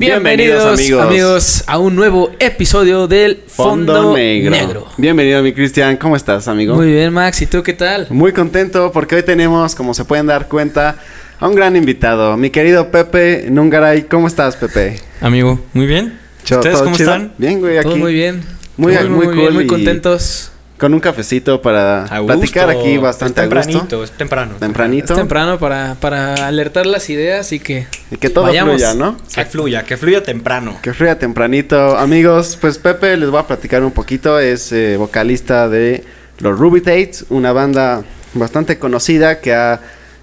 Bienvenidos, amigos. a un nuevo episodio del Fondo, Negro. Bienvenido, mi Cristian. ¿Cómo estás, amigo? Muy bien, Max. ¿Y tú qué tal? Muy contento porque hoy tenemos, como se pueden dar cuenta, a un gran invitado. Mi querido Pepe Nungaray. ¿Cómo estás, Pepe? Amigo, muy bien. ¿Ustedes cómo están? Bien, güey, aquí. Todo muy bien. Muy, muy, muy, muy contentos con un cafecito para platicar aquí bastante es tempranito, Es temprano. Tempranito. Es temprano para, para alertar las ideas y que. Y que todo fluya, ¿no? Que fluya, que fluya temprano. Que fluya tempranito. Amigos, pues Pepe les voy a platicar un poquito. Es eh, vocalista de los Ruby Tates, una banda bastante conocida que ha.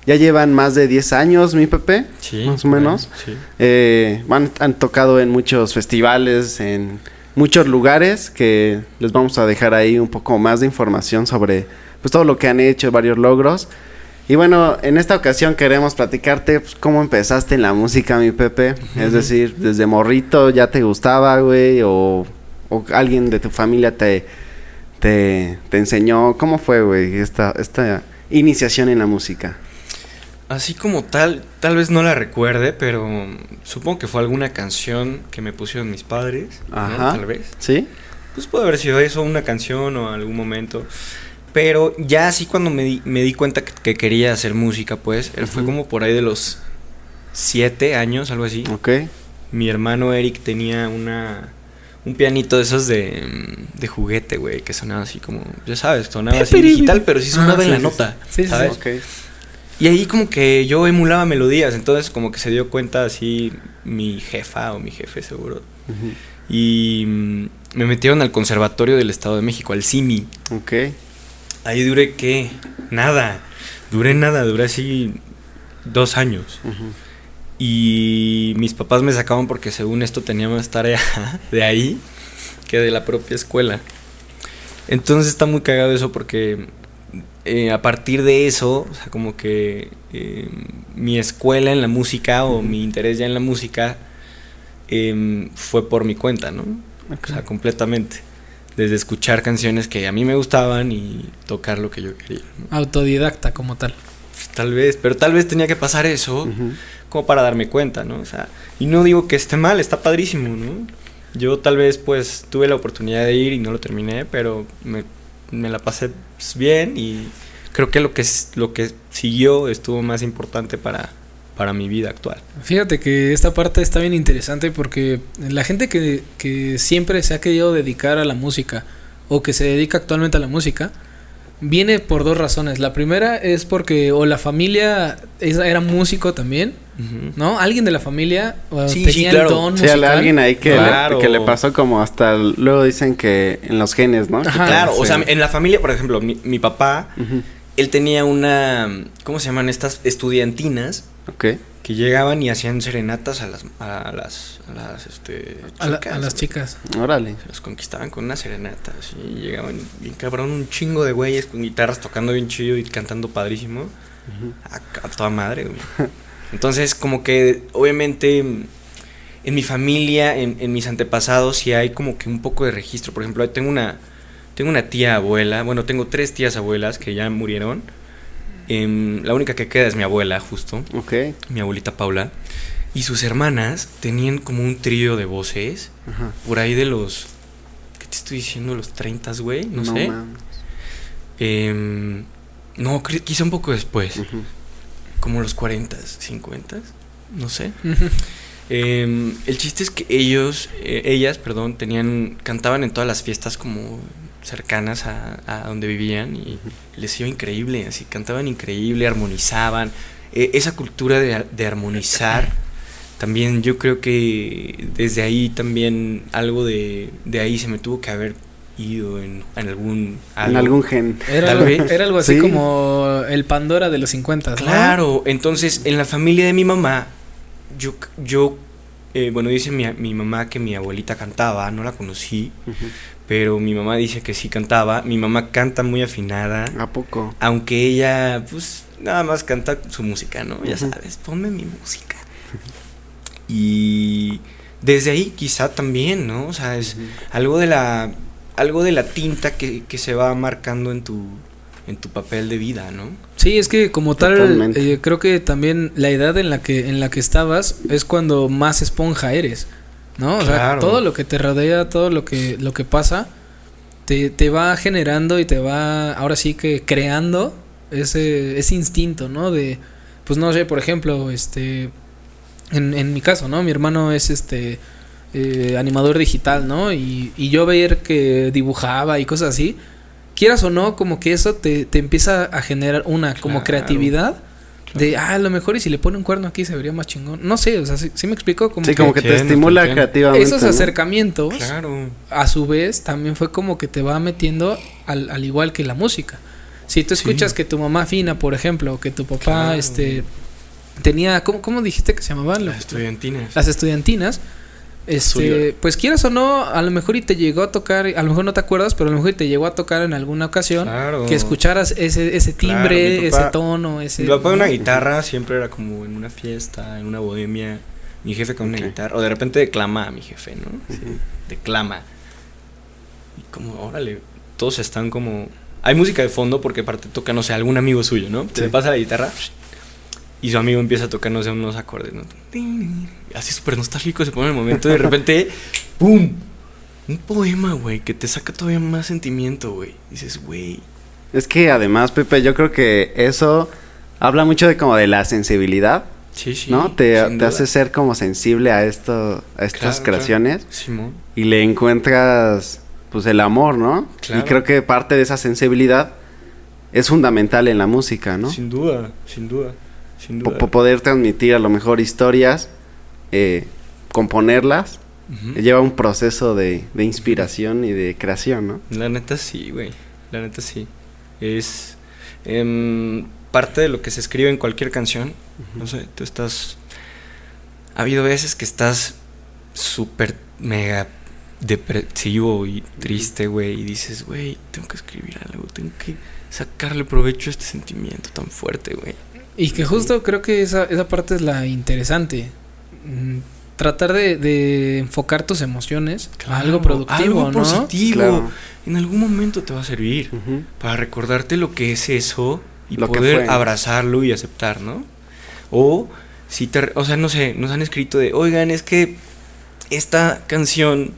Ya llevan más de 10 años, mi Pepe. Sí. Más o menos. sí. Eh, han tocado en muchos festivales, en muchos lugares que les vamos a dejar ahí un poco más de información sobre pues todo lo que han hecho, varios logros. Y bueno, en esta ocasión queremos platicarte pues, cómo empezaste en la música, mi Pepe. Es decir, desde morrito ya te gustaba, güey, o, o, alguien de tu familia te, te, te enseñó. ¿Cómo fue, güey, esta, esta iniciación en la música? Así como tal, tal vez no la recuerde, pero supongo que fue alguna canción que me pusieron mis padres. Ajá. Tal vez. ¿Sí? Pues puede haber sido eso, una canción o algún momento. Pero ya así cuando me di, me di cuenta que, quería hacer música, pues, él fue como por ahí de los siete años, algo así. Ok. Mi hermano Eric tenía una un pianito de esos de, de juguete, güey, que sonaba así como, ya sabes, sonaba así digital, pero sí sonaba ah, en la nota, sí, ¿sabes? Sí, okay. Y ahí como que yo emulaba melodías, entonces como que se dio cuenta así mi jefa o mi jefe seguro. Y mm, me metieron al Conservatorio del Estado de México, al CIMI. Ok. Ahí duré qué? Nada. Duré nada, duré así dos años. Y mis papás me sacaban porque según esto tenía más tarea de ahí que de la propia escuela. Entonces está muy cagado eso porque eh, a partir de eso, o sea, como que eh, mi escuela en la música o mi interés ya en la música em, fue por mi cuenta, ¿no? O sea, completamente. Desde escuchar canciones que a mí me gustaban y tocar lo que yo quería. Autodidacta como tal. Pues, tal vez, pero tal vez tenía que pasar eso como para darme cuenta, ¿no? O sea, y no digo que esté mal, está padrísimo, ¿no? Yo tal vez pues tuve la oportunidad de ir y no lo terminé, pero me me la pasé bien y creo que lo que, lo que siguió estuvo más importante para, para mi vida actual. Fíjate que esta parte está bien interesante porque la gente que, que siempre se ha querido dedicar a la música o que se dedica actualmente a la música, viene por dos razones. La primera es porque o la familia era músico también, ¿no? Alguien de la familia tenía el don sí, alguien ahí que, le, que le pasó como hasta luego dicen que en los genes, ¿no? claro, o sea, en la familia, por ejemplo, mi, papá, él tenía una, ¿cómo se llaman estas? Estudiantinas. Ok que llegaban y hacían serenatas a las a las a las este chicas, a, las chicas. Órale. Se los conquistaban con una serenata y llegaban bien cabrón un chingo de güeyes con guitarras tocando bien chido y cantando padrísimo. A, toda madre güey. Entonces como que obviamente en mi familia en, en mis antepasados sí hay como que un poco de registro. Por ejemplo tengo una tengo una tía abuela bueno tengo tres tías abuelas que ya murieron Em, la única que queda es mi abuela, justo. Ok. Mi abuelita Paula. Y sus hermanas tenían como un trío de voces. Por ahí de los. ¿Qué te estoy diciendo? Los 30, güey. No, sé. Eh, no, quizá un poco después. Como los 40, 50. No sé. Em, el chiste es que ellos, eh, ellas, perdón, tenían, cantaban en todas las fiestas como cercanas a, donde vivían y les iba increíble, así cantaban increíble, armonizaban. E, esa cultura de, armonizar, también yo creo que desde ahí también algo de, ahí se me tuvo que haber ido en, algún en algún gen. Era, algo, era algo así como el Pandora de los 50 claro entonces en la familia de mi mamá yo yo eh, bueno dice mi, mi, mamá que mi abuelita cantaba no la conocí pero mi mamá dice que sí cantaba. Mi mamá canta muy afinada. ¿A poco? Aunque ella, pues, nada más canta su música, ¿no? Ya sabes, ponme mi música. Y desde ahí quizá también, ¿no? O sea, es algo de la algo de la tinta que, que, se va marcando en tu en tu papel de vida, ¿no? Sí, es que como tal, Totalmente. eh, creo que también la edad en la que en la que estabas es cuando más esponja eres, ¿no? O sea, todo lo que te rodea, todo lo que lo que pasa, te, te va generando y te va, ahora sí que creando ese ese instinto, ¿no? De, pues no sé, por ejemplo, este, en, en mi caso, ¿no? Mi hermano es este eh, animador digital, ¿no? Y, y yo ver que dibujaba y cosas así, quieras o no, como que eso te, te empieza a generar una como Claro. creatividad de, ah, a lo mejor y si le pone un cuerno aquí se vería más chingón. No sé, o sea, sí, sí me explico como Sí, que como que te entiendo, estimula creativamente. esos ¿no? acercamientos, Claro. a su vez, también fue como que te va metiendo al, al igual que la música. Si tú Sí. escuchas que tu mamá fina, por ejemplo, o que tu papá, Claro. este, tenía, ¿cómo, cómo dijiste que se llamaban? Las estudiantinas. las estudiantinas, este, pues quieras o no, a lo mejor y te llegó a tocar, a lo mejor no te acuerdas, pero a lo mejor y te llegó a tocar en alguna ocasión Claro. que escucharas ese, ese timbre, papá- ese tono, ese... Mi papá ¿no? una guitarra siempre era como en una fiesta, en una bohemia. Mi jefe con una guitarra. O de repente declama a mi jefe, ¿no? Sí, declama. Y como, órale, todos están como... Hay música de fondo porque aparte toca, no sé, algún amigo suyo, ¿no? Se Sí. le pasa la guitarra y su amigo empieza a tocar, no sé, unos acordes, ¿no? Así súper nostálgico se pone el momento y de repente, ¡pum! Un poema, güey, que te saca todavía más sentimiento, güey. Dices, güey. Es que además, Pepe, yo creo que eso habla mucho de como de la sensibilidad, Sí, sí. ¿no? Te, te hace ser como sensible a esto, a estas Claro, creaciones claro. Simón. y le encuentras pues el amor, ¿no? Claro. Y creo que parte de esa sensibilidad es fundamental en la música, ¿no? Sin duda, sin duda, sin duda. poder transmitir a lo mejor historias, eh, componerlas, Ujú. lleva un proceso de, de inspiración y de creación, ¿no? La neta sí, güey. La neta sí. Es em, parte de lo que se escribe en cualquier canción. No sé, tú estás... Ha habido veces que estás súper mega depresivo y triste, güey, y dices, güey, tengo que escribir algo, tengo que sacarle provecho a este sentimiento tan fuerte, güey. Y que justo creo que esa, esa parte es la interesante. Mm, Tratar de, de enfocar tus emociones a algo Claro, productivo, algo ¿no? positivo. Claro. En algún momento te va a servir. Para recordarte lo que es eso y Lo poder abrazarlo y aceptar, ¿no? O si te, o sea, no sé, nos han escrito de, "Oigan, es que esta canción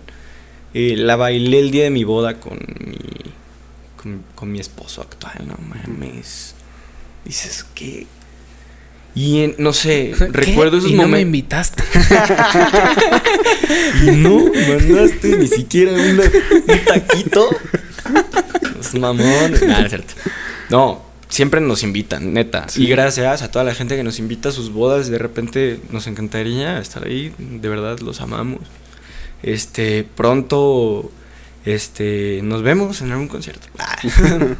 eh, la bailé el día de mi boda con mi con, con mi esposo actual, no mames." Dices, "¿Qué?" Y en- no sé, ¿Qué? recuerdo esos y no me momentos. invitaste. Y no mandaste ni siquiera una- un taquito. Es mamón. Nah, no es cierto. No, siempre nos invitan, neta. Sí. Y gracias a toda la gente que nos invita a sus bodas. De repente nos encantaría estar ahí. De verdad, los amamos. Este, pronto, este, nos vemos en algún concierto.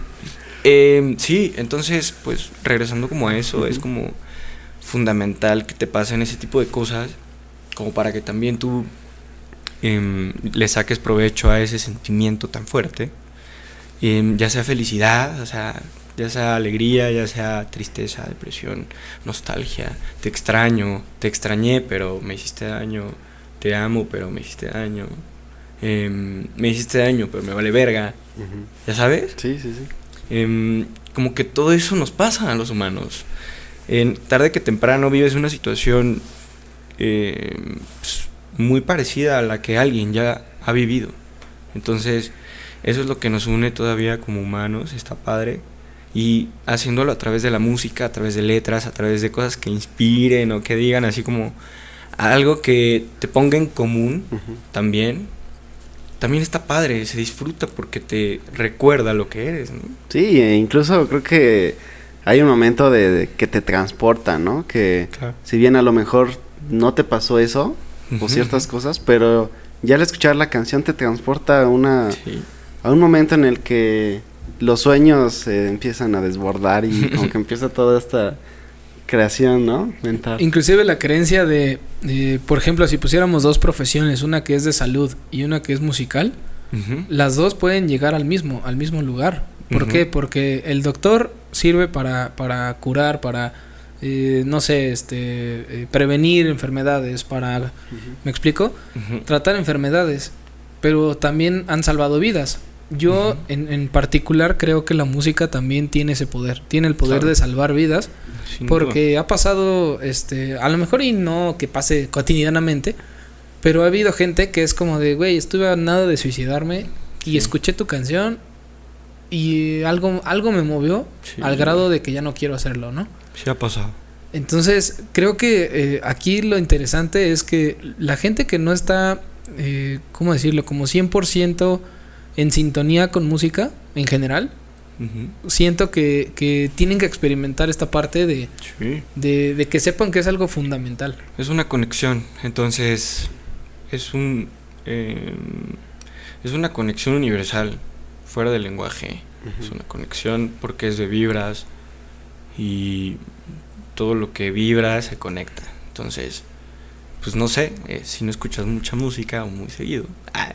Em, sí, entonces, pues, regresando como a eso, es como fundamental que te pasen ese tipo de cosas como para que también tú em, le saques provecho a ese sentimiento tan fuerte, Em, ya sea felicidad, o sea, ya sea alegría, ya sea tristeza, depresión, nostalgia, te extraño, te extrañé, pero me hiciste daño, te amo, pero me hiciste daño, em, me hiciste daño, pero me vale verga. ¿ya sabes? Sí, sí, sí. Como que todo eso nos pasa a los humanos. En tarde que temprano vives una situación em, pues, muy parecida a la que alguien ya ha vivido. Entonces, eso es lo que nos une todavía como humanos, está padre. Y haciéndolo a través de la música, a través de letras, a través de cosas que inspiren o que digan así como algo que te ponga en común también. También está padre, se disfruta porque te recuerda lo que eres, ¿no? Sí, e incluso creo que hay un momento de, de que te transporta, ¿no? Que Claro. si bien a lo mejor no te pasó eso o ciertas cosas, pero ya al escuchar la canción te transporta a una Sí. a un momento en el que los sueños se empiezan a desbordar y como que empieza toda esta creación, ¿no? Mental. Inclusive la creencia de, de, por ejemplo, si pusiéramos dos profesiones, una que es de salud y una que es musical, las dos pueden llegar al mismo, al mismo lugar. ¿Por qué? Porque el doctor sirve para, para curar, para, eh, no sé, este, eh, prevenir enfermedades, para. ¿me explico? Tratar enfermedades, pero también han salvado vidas. yo en, en particular creo que la música también tiene ese poder, tiene el poder Claro. de salvar vidas, Sin duda. porque ha pasado, este, a lo mejor y no que pase cotidianamente, pero ha habido gente que es como de, güey, estuve a nada de suicidarme y Sí. escuché tu canción y algo, algo me movió Sí. al grado de que ya no quiero hacerlo, ¿no? Sí ha pasado. Entonces, creo que eh, aquí lo interesante es que la gente que no está, eh, ¿cómo decirlo? Como 100% en sintonía con música en general, siento que, que tienen que experimentar esta parte de, Sí. de, de que sepan que es algo fundamental. Es una conexión, entonces es un eh, es una conexión universal fuera del lenguaje. Es una conexión porque es de vibras y todo lo que vibra se conecta. Entonces, pues no sé, eh, si no escuchas mucha música o muy seguido, ah,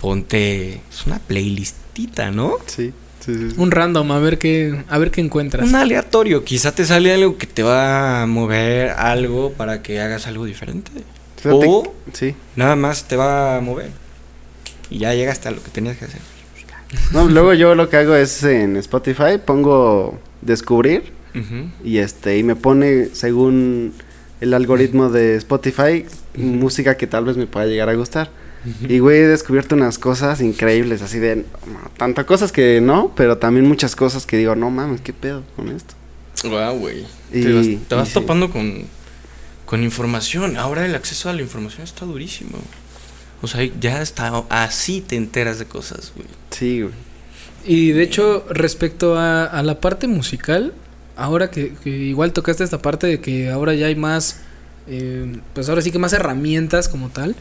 ponte es una playlistita, ¿no? Sí, sí, sí. sí. Un random, a ver qué, a ver qué encuentras. Un aleatorio, quizá te sale algo que te va a mover algo para que hagas algo diferente. Fíjate- O Sí. nada más te va a mover. Y ya llegaste a lo que tenías que hacer. No, luego yo lo que hago es en Spotify pongo descubrir y este y me pone según el algoritmo de Spotify música que tal vez me pueda llegar a gustar. Y güey, he descubierto unas cosas increíbles, así de tanto cosas que no, pero también muchas cosas que digo, no mames, qué pedo con esto. Güey. Y- Te vas, te sí. topando con, con información. Ahora el acceso a la información está durísimo. O sea, ya está así te enteras de cosas, güey. Sí, güey. Y de hecho, respecto a, a la parte musical, ahora que, que igual tocaste esta parte de que ahora ya hay más, eh, pues ahora sí que más herramientas como tal.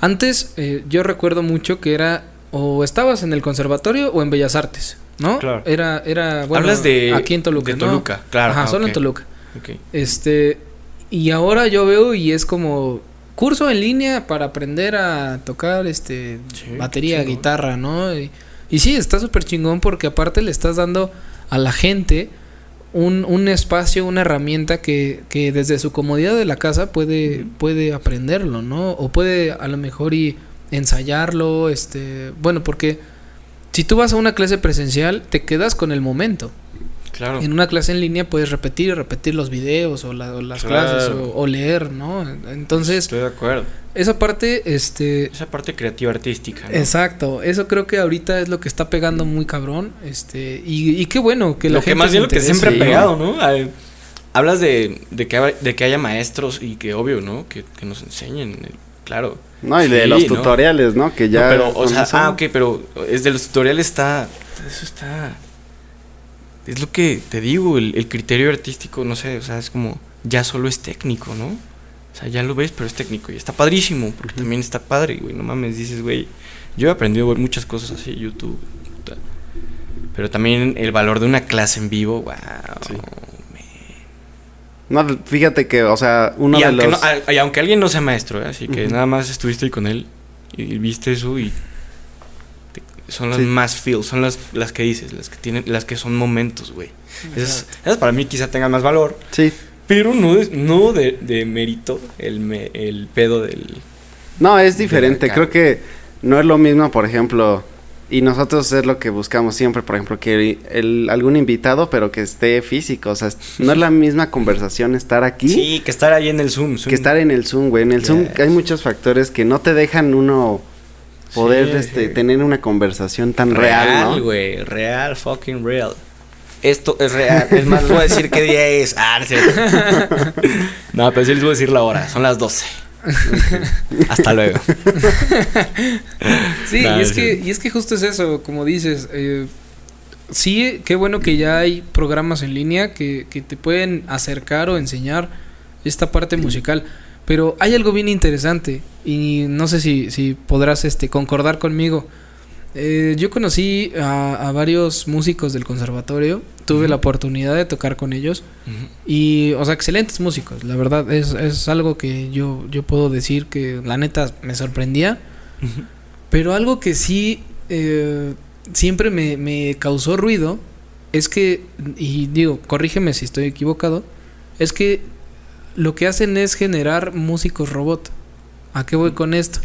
Antes eh, yo recuerdo mucho que era o estabas en el conservatorio o en Bellas Artes, ¿no? Claro. Era, era, bueno, Hablas de, aquí en Toluca, de ¿no? Toluca, claro. Ajá, ah, solo en Toluca. ok. Este, y ahora yo veo y es como curso en línea para aprender a tocar este Sí, batería, guitarra, ¿no? Y, y sí, está súper chingón porque aparte le estás dando a la gente un, un espacio, una herramienta que, que desde su comodidad de la casa puede, puede aprenderlo, ¿no? O puede a lo mejor y ensayarlo, este, bueno, porque si tú vas a una clase presencial, te quedas con el momento. Claro. En una clase en línea puedes repetir y repetir los videos o, la- o las Claro. clases o, o leer, ¿no? Entonces, Estoy de acuerdo. esa parte, este... Esa parte creativa artística. ¿no? Exacto, eso creo que ahorita es lo que está pegando muy cabrón, este, y, y qué bueno que la lo que gente más bien lo que siempre ha pegado, ¿no? Ay, Hablas de, de, que, de que haya maestros y que obvio, ¿no? Que, que nos enseñen, eh, claro. No, y de Sí, los ¿no? tutoriales, ¿no? Que ya No, pero, o sea, ah, ok, pero es de los tutoriales está, eso está, es lo que te digo, el, el criterio artístico, no sé, o sea, es como, ya solo es técnico, ¿no? O sea, ya lo ves, pero es técnico y está padrísimo, porque también está padre, güey, no mames, dices, güey, yo he aprendido muchas cosas así, YouTube, puta. pero también el valor de una clase en vivo, wow. Sí. No, fíjate que, o sea, uno y, de aunque los... no- a- y aunque alguien no sea maestro, ¿eh? así que nada más estuviste ahí con él y viste eso y son las Sí. más feel, son las, las que dices, las que tienen, las que son momentos, güey. Esas, esas para mí quizá tengan más valor, Sí. pero no de, no de, de mérito el, me- el pedo del... No, es diferente. Creo que no es lo mismo, por ejemplo, y nosotros es lo que buscamos siempre, por ejemplo, que el, algún invitado, pero que esté físico. O sea, no es la misma conversación estar aquí Sí, que estar ahí en el Zoom. Zoom. que estar en el Zoom, güey. En el Zoom hay muchos factores que no te dejan uno poder Sí, este, sí. tener una conversación tan real, ¿no? güey, real, fucking real. Esto es real. Es más, les voy a decir qué día es. Ah, no, no, pero sí les voy a decir la hora. Son las 12. Hasta luego. Sí, y, es sí. que, y es que justo es eso, como dices. eh, sí, qué bueno que ya hay programas en línea que, que te pueden acercar o enseñar esta parte musical. Pero hay algo bien interesante y no sé si, si podrás este, concordar conmigo. Eh, yo conocí a, a varios músicos del conservatorio, tuve Ujú. la oportunidad de tocar con ellos y, o sea, excelentes músicos, la verdad, es, es algo que yo, yo puedo decir que la neta me sorprendía. Pero algo que sí eh, siempre me, me causó ruido es que, y digo, corrígeme si estoy equivocado, es que lo que hacen es generar músicos robot. ¿A qué voy con esto?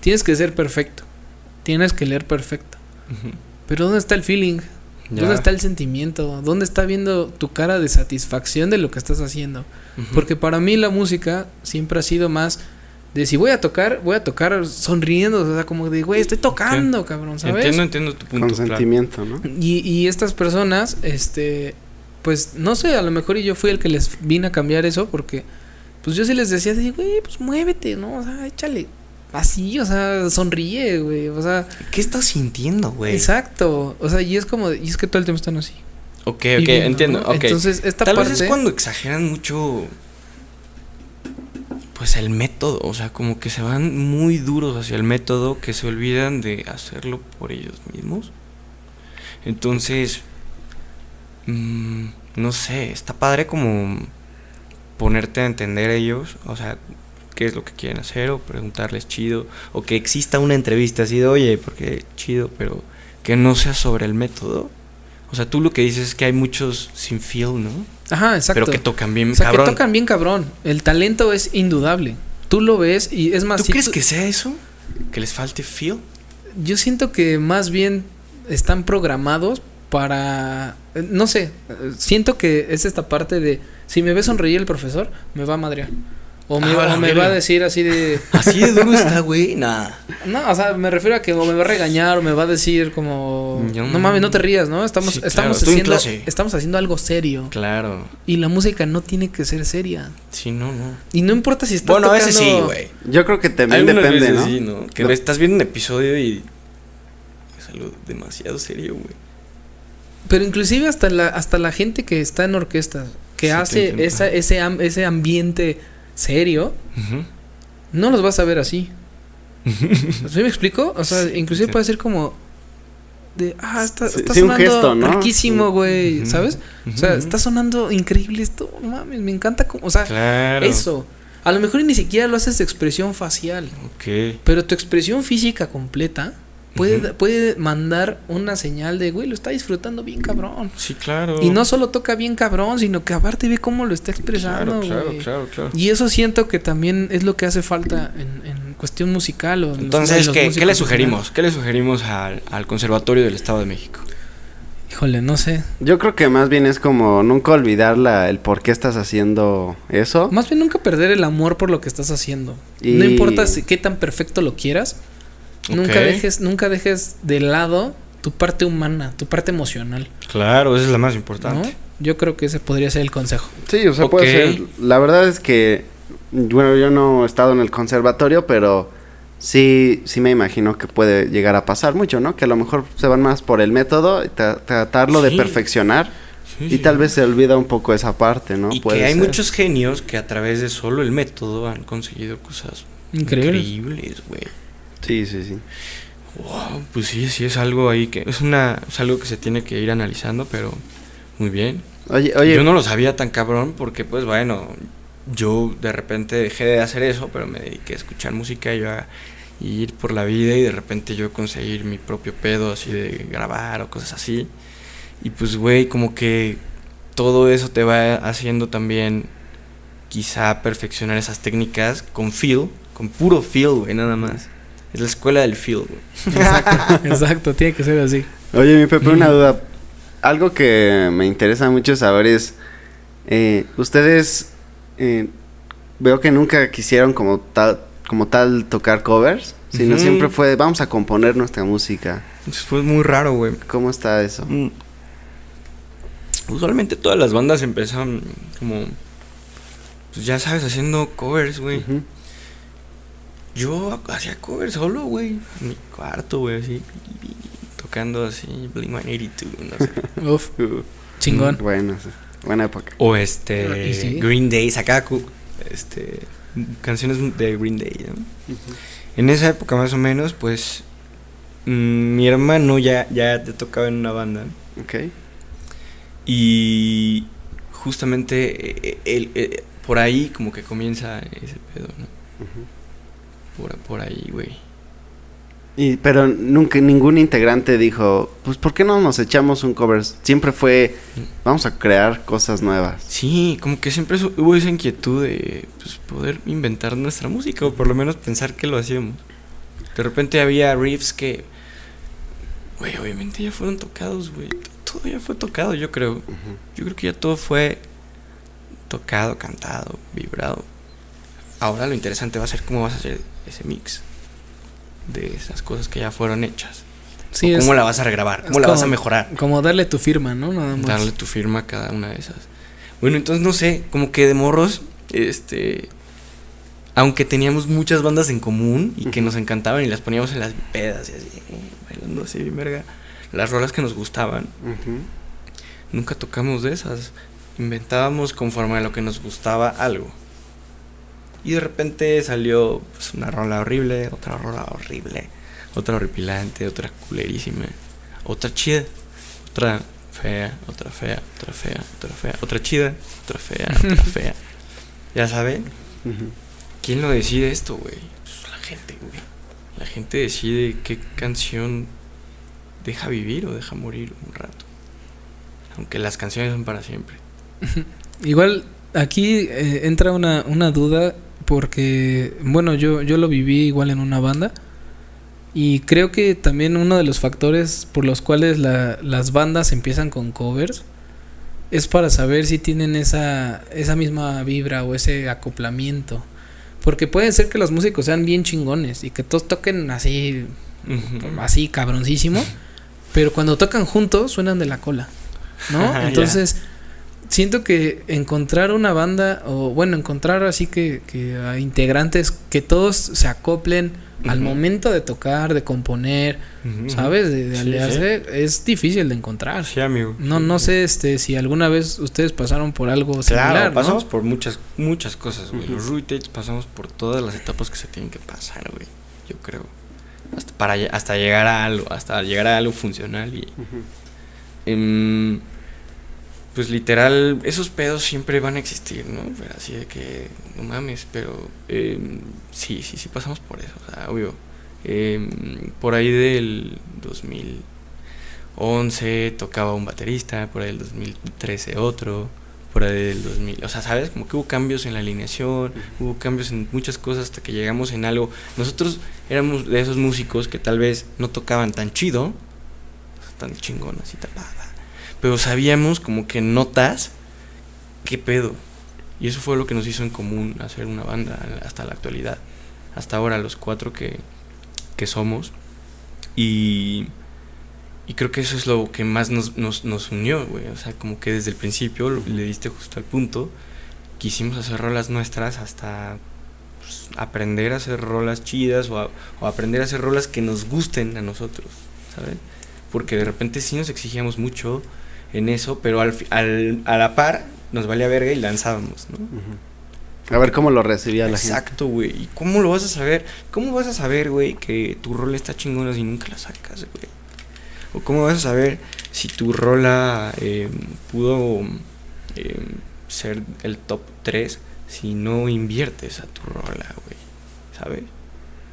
Tienes que ser perfecto, tienes que leer perfecto. Pero ¿dónde está el feeling? Ya. ¿Dónde está el sentimiento? ¿Dónde está viendo tu cara de satisfacción de lo que estás haciendo? Porque para mí la música siempre ha sido más de si voy a tocar, voy a tocar sonriendo, o sea, como de, güey, estoy tocando, cabrón, ¿sabes? Entiendo, entiendo tu punto. Con claro. sentimiento, ¿no? Y, y estas personas, este, pues no sé, a lo mejor y yo fui el que les vine a cambiar eso porque, pues yo sí les decía, de, güey, pues muévete, ¿no? O sea, échale así, o sea, sonríe, güey, o sea, ¿Qué estás sintiendo, güey? exacto, o sea, y es como, y es que todo el tiempo están así. Ok, ok, entiendo. ¿no? ok. Entonces, esta Tal parte, vez es cuando exageran mucho. Pues el método. O sea, como que se van muy duros hacia el método que se olvidan de hacerlo por ellos mismos. Entonces. Mm, no sé, está padre como ponerte a entender ellos. O sea, qué es lo que quieren hacer o preguntarles chido. O que exista una entrevista así de, oye, porque chido, pero que no sea sobre el método. O sea, tú lo que dices es que hay muchos sin feel, ¿no? ajá, exacto. Pero que tocan bien o sea, cabrón. que tocan bien cabrón. El talento es indudable. Tú lo ves y es más. ¿Tú si crees que sea eso? ¿Que les falte feel? Yo siento que más bien están programados para. No sé, siento que es esta parte de. Si me ve sonreír el profesor, me va a madrear. O me, Ah, o me va a decir así de. Así de duro está, güey. Nah. No, o sea, me refiero a que o me va a regañar o me va a decir como. Yo- No mames, no te rías, ¿no? Estamos, Sí, estamos, haciendo, estamos haciendo algo serio. Claro. Y la música no tiene que ser seria. Sí, no, no. Y no importa si estás Bueno, a veces sí, tocando- güey. Yo creo que también Algunas depende, veces ¿no? sí, ¿no? Que No. estás viendo un episodio y es algo demasiado serio, güey. Pero inclusive hasta la, hasta la gente que está en orquestas, que Sí, hace esa, ese, ese ambiente serio, no los vas a ver así. ¿Sí me explico? O sea, Sí, inclusive sí. puede ser como de, ah, está, Sí, está sí, un sonando gesto, ¿no? riquísimo, güey. ¿sabes? O sea, está sonando increíble esto, mames, me encanta como, o sea, Claro. eso. A lo mejor ni siquiera lo haces de expresión facial, Ok. pero tu expresión física completa puede, puede mandar una señal de, güey, lo está disfrutando bien cabrón. Sí, claro. Y no solo toca bien cabrón, sino que aparte ve cómo lo está expresando, Claro, claro, claro, claro. Y eso siento que también es lo que hace falta en, en cuestión musical. O Entonces, los ¿qué, ¿qué le sugerimos? ¿Qué le sugerimos al, al Conservatorio del Estado de México? Híjole, no sé. Yo creo que más bien es como nunca olvidar la, el por qué estás haciendo eso. Más bien nunca perder el amor por lo que estás haciendo. Y- No importa si- qué tan perfecto lo quieras. Nunca dejes, nunca dejes de lado tu parte humana, tu parte emocional. Claro, esa es la más ¿no? importante. Yo creo que ese podría ser el consejo. Sí, o sea, puede ser. La verdad es que, bueno, yo no he estado en el conservatorio, pero sí, sí me imagino que puede llegar a pasar mucho, ¿no? Que a lo mejor se van más por el método, y tra- tratarlo de perfeccionar Sí, y sí. tal vez se olvida un poco esa parte, ¿no? y Puede que hay ser. muchos genios que a través de solo el método han conseguido cosas Increíble. increíbles, güey. Sí, sí, sí. Wow, pues sí, sí es algo ahí que es una es algo que se tiene que ir analizando, pero muy bien. Oye, oye, Yo no lo sabía tan cabrón porque pues bueno, yo de repente dejé de hacer eso, pero me dediqué a escuchar música y a ir por la vida y de repente yo conseguir mi propio pedo así de grabar o cosas así. Y pues güey, como que todo eso te va haciendo también quizá perfeccionar esas técnicas con feel, con puro feel, güey, nada más. Es la escuela del feel, güey. Exacto, exacto, tiene que ser así. oye, mi Pepe, una duda. Algo que me interesa mucho saber es, eh, ustedes eh, veo que nunca quisieron como tal, como tal tocar covers, sino siempre fue, vamos a componer nuestra música. Eso fue muy raro, güey. ¿Cómo está eso? Mm. Usualmente todas las bandas empezaron como, pues ya sabes, haciendo covers, güey. Ujú. Yo hacía covers solo, güey. En mi cuarto, güey, así. Tocando así, Blink 182, no sé. Uf, Uh, chingón. bueno, sí, buena época. o este, ¿Y sí? Green Day, sacaba este, canciones de Green Day, ¿no? En esa época más o menos, pues, mm, mi hermano ya, ya te tocaba en una banda. Ok. Y justamente eh, el- eh, por ahí como que comienza ese pedo, ¿no? Por, por ahí, güey. Y, pero nunca ningún integrante dijo, pues ¿por qué no nos echamos un cover? Siempre fue, vamos a crear cosas nuevas. Sí, como que siempre hubo esa inquietud de pues, poder inventar nuestra música o por lo menos pensar que lo hacíamos. De repente había riffs que Güey, obviamente ya fueron tocados, güey. Todo ya fue tocado, yo creo. Yo creo que ya todo fue tocado, cantado, vibrado. Ahora lo interesante va a ser cómo vas a hacer ese mix de esas cosas que ya fueron hechas. Sí, es- ¿Cómo la vas a regrabar? ¿Cómo la vas a mejorar? Como darle tu firma, ¿no? Nada más. Darle tu firma a cada una de esas. Bueno, entonces no sé, como que de morros, este. Aunque teníamos muchas bandas en común y que nos encantaban y las poníamos en las pedas y así, eh, bailando así, verga. Las rolas que nos gustaban, nunca tocamos de esas. Inventábamos conforme a lo que nos gustaba algo. Y de repente salió pues, una rola horrible, otra rola horrible, otra horripilante, otra culerísima, otra chida, otra fea, otra fea, otra fea, otra fea, otra chida, otra fea, otra fea. Ya saben. ¿quién lo decide esto, güey? Pues la gente, güey. La gente decide qué canción deja vivir o deja morir un rato. Aunque las canciones son para siempre. Igual aquí eh, entra una, una duda porque, bueno, yo, yo lo viví igual en una banda y creo que también uno de los factores por los cuales la- las bandas empiezan con covers es para saber si tienen esa, esa misma vibra o ese acoplamiento. Porque puede ser que los músicos sean bien chingones y que todos toquen así, así cabroncísimo, pero cuando tocan juntos suenan de la cola, ¿no? Entonces, siento que encontrar una banda, o bueno, encontrar así que, que a integrantes que todos se acoplen al momento de tocar, de componer. ¿sabes? De, de Sí, aliarse, es difícil de encontrar. Sí, amigo. No, no sé este si alguna vez ustedes pasaron por algo similar, Claro, ¿no? pasamos por muchas, muchas cosas, güey. Los Ruitates pasamos por todas las etapas que se tienen que pasar, güey. Yo creo. Hasta, para, hasta llegar a algo, hasta llegar a algo funcional y... pues literal, esos pedos siempre van a existir, ¿no? Pero así de que, no mames, pero em, sí, sí, sí pasamos por eso, o sea, obvio. Em, por ahí del 2011 tocaba un baterista, por ahí del 2013 otro, por ahí del 2000, o sea, ¿sabes? Como que hubo cambios en la alineación, hubo cambios en muchas cosas hasta que llegamos en algo. Nosotros éramos de esos músicos que tal vez no tocaban tan chido, tan chingón así tapada. Pero sabíamos como que notas qué pedo. Y eso fue lo que nos hizo en común hacer una banda hasta la actualidad. Hasta ahora los cuatro que, que somos. Y, y creo que eso es lo que más nos, nos, nos unió, güey. O sea, como que desde el principio le diste justo al punto. Quisimos hacer rolas nuestras hasta pues, aprender a hacer rolas chidas o, o aprender a hacer rolas que nos gusten a nosotros, ¿sabes? Porque de repente sí nos exigíamos mucho en eso, pero al, al, a la par nos valía verga y lanzábamos, ¿no? A ver cómo lo recibía la gente. Exacto, güey. ¿Y cómo lo vas a saber? ¿Cómo vas a saber, güey, que tu rola está chingona si nunca la sacas, güey? ¿O cómo vas a saber si tu rola eh, pudo eh, ser el top 3 si no inviertes a tu rola, güey? ¿Sabes?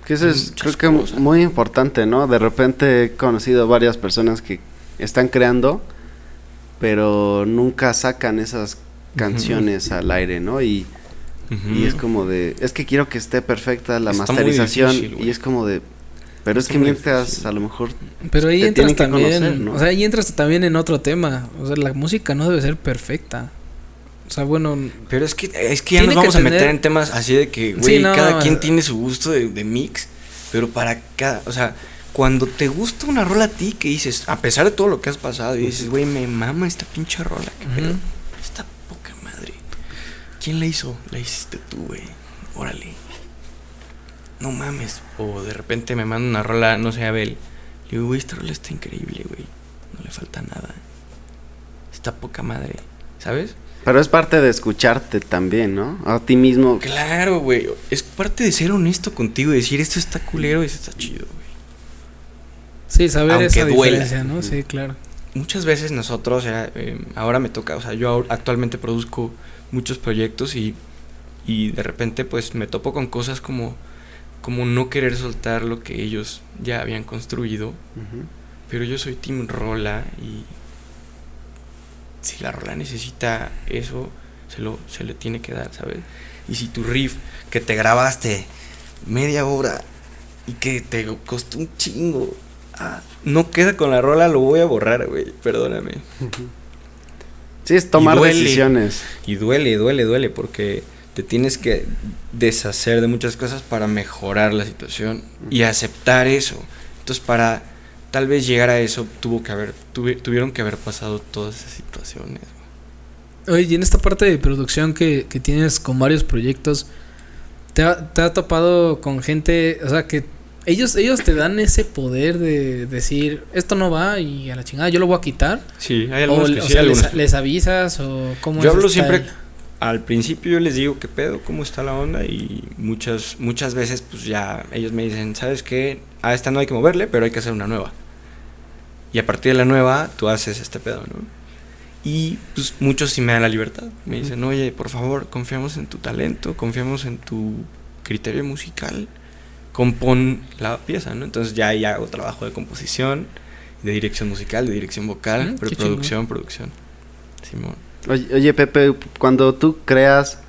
Que eso es, creo que cosas. muy importante, ¿no? De repente he conocido varias personas que están creando, pero nunca sacan esas canciones al aire, ¿no? Y, y es como de, es que quiero que esté perfecta la Está masterización difícil, y es como de, pero Está es que mientras difícil. a lo mejor Pero ahí te entras también, conocer, ¿no? o sea, ahí entras también en otro tema. O sea, la música no debe ser perfecta. O sea, bueno, Pero es que, es que ya nos vamos a meter tener- en temas así de que, Sí, güey, no, cada quien tiene su gusto de, de mix, pero para cada, o sea, cuando te gusta una rola a ti, que dices, a pesar de todo lo que has pasado, y dices, güey, me mama esta pinche rola, Ujú. pedo, esta poca madre. ¿Quién la hizo? La hiciste tú, güey, órale. No mames. O de repente me manda una rola, no sé, Abel. Le digo, güey, esta rola está increíble, güey. No le falta nada. Está poca madre, ¿sabes? Pero es parte de escucharte también, ¿no? A ti mismo. Claro, güey. Es parte de ser honesto contigo y decir esto está culero y esto está chido, güey. Sí, saber Aunque esa duela. diferencia, ¿no? Sí, claro. Muchas veces nosotros, o sea, eh, ahora me toca, o sea, yo actualmente produzco muchos proyectos y, y de repente pues me topo con cosas como, como no querer soltar lo que ellos ya habían construido, pero yo soy Team Rola y si la rola necesita eso, se lo, se le tiene que dar, ¿sabes? Y si tu riff que te grabaste media hora y que te costó un chingo ah, no queda con la rola, lo voy a borrar, güey, perdóname. Sí, es tomar Y duele. decisiones. Y duele, duele, duele, porque te tienes que deshacer de muchas cosas para mejorar la situación y aceptar eso. Entonces, para tal vez llegar a eso, tuvo que haber, tuvi- tuvieron que haber pasado todas esas situaciones. Oye, y en esta parte de producción que, que tienes con varios proyectos, ¿te ha, te ha topado con gente, o sea, que ellos, ellos te dan ese poder de decir, esto no va y a la chingada, yo lo voy a quitar? Sí, hay O, algunos o que sí, sea, algunos les, les avisas o cómo Yo es hablo siempre al principio yo les digo qué pedo, cómo está la onda y muchas muchas veces pues ya ellos me dicen, "¿Sabes qué? A esta no hay que moverle, pero hay que hacer una nueva." Y a partir de la nueva tú haces este pedo, ¿no? Y pues muchos sí me dan la libertad. Me dicen, "Oye, por favor, confiamos en tu talento, confiamos en tu criterio musical. Compón la pieza, ¿no?" Entonces ya ahí hago trabajo de composición, de dirección musical, de dirección vocal, Mm, preproducción, producción. Simón. Oye, oye, Pepe, cuando tú creas,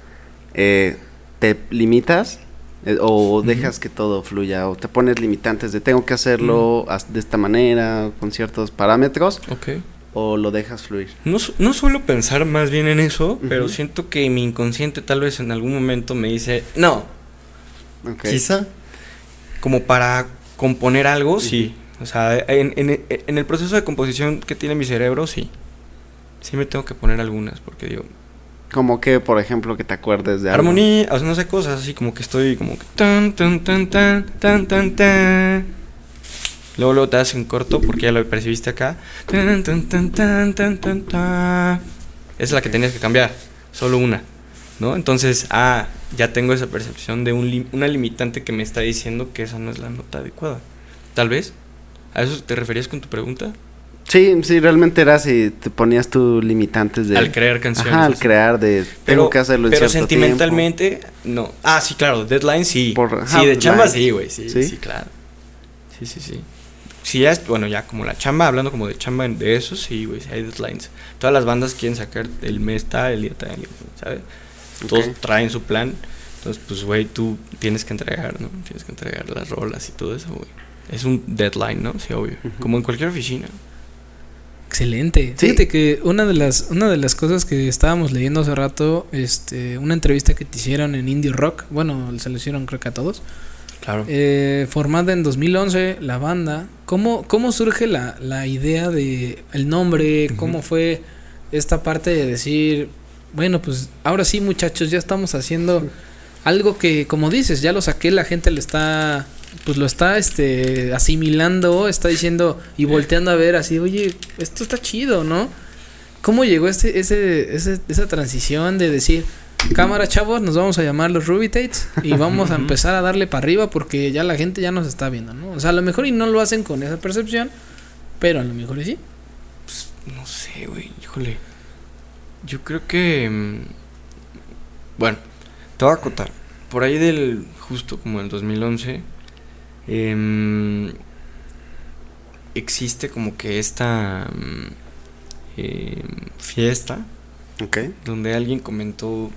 eh, ¿te limitas? Eh, ¿O dejas que todo fluya? ¿O te pones limitantes de tengo que hacerlo as- de esta manera, con ciertos parámetros? Ok. ¿O lo dejas fluir? No, no suelo pensar más bien en eso, pero siento que mi inconsciente tal vez en algún momento me dice, no, Ok. quizá como para componer algo, sí. O sea, en, en- en el proceso de composición que tiene mi cerebro, sí. Sí me tengo que poner algunas, porque digo, Como que, por ejemplo, que te acuerdes de algo. armonía, o sea, no sé, cosas así como que estoy como que tan, tan, tan, tan, tan, tan, tan. Luego, luego te das en corto porque ya lo percibiste acá. Tan, tan, tan, tan, tan, tan, tan. Esa es la que tenías que cambiar, solo una. ¿No? Entonces, ah, ya tengo esa percepción de un lim- una limitante que me está diciendo que esa no es la nota adecuada. Tal vez. ¿A eso te referías con tu pregunta? Sí, sí, realmente era si te ponías tú limitantes de... Al crear canciones. Ajá, al crear de... Tengo que hacerlo en pero cierto sentimentalmente, no. Ah, sí, claro, deadline sí. Por- ajá, sí, de chamba sí, güey. Sí, ¿Sí? ¿Sí? claro. Sí, sí, sí. Sí, ya es, bueno, ya como la chamba, hablando como de chamba de eso, sí, güey, sí hay deadlines. Todas las bandas quieren sacar el mes tal, el día tal, ¿sabes? Todos traen su plan. Entonces, pues, güey, tú tienes que entregar, ¿no? Tienes que entregar las rolas y todo eso, güey. Es un deadline, ¿no? Sí, obvio. Como en cualquier oficina. Excelente. Sí. Fíjate que una de las una de las cosas que estábamos leyendo hace rato, este, una entrevista que te hicieron en Indie Rock, bueno, se lo hicieron creo que a todos. Claro. Eh, formada en 2011 la banda. ¿Cómo, cómo surge la, la idea de el nombre? ¿Cómo fue esta parte de decir, bueno, pues ahora sí muchachos, ya estamos haciendo algo que, como dices, ya lo saqué, la gente le está, pues lo está este, asimilando, está diciendo y volteando a ver así, oye, esto está chido, ¿no? ¿Cómo llegó ese, ese, ese- esa transición de decir, cámara chavos, nos vamos a llamar los Rubitates y vamos a empezar a darle para arriba porque ya la gente ya nos está viendo, ¿no? O sea, a lo mejor y no lo hacen con esa percepción, pero a lo mejor y sí. Pues, no sé, güey, híjole. Yo creo que... mm, Bueno, te voy a contar. Por ahí del... Justo como el 2011... em, existe como que esta... mm, em, fiesta Ok. donde alguien comentó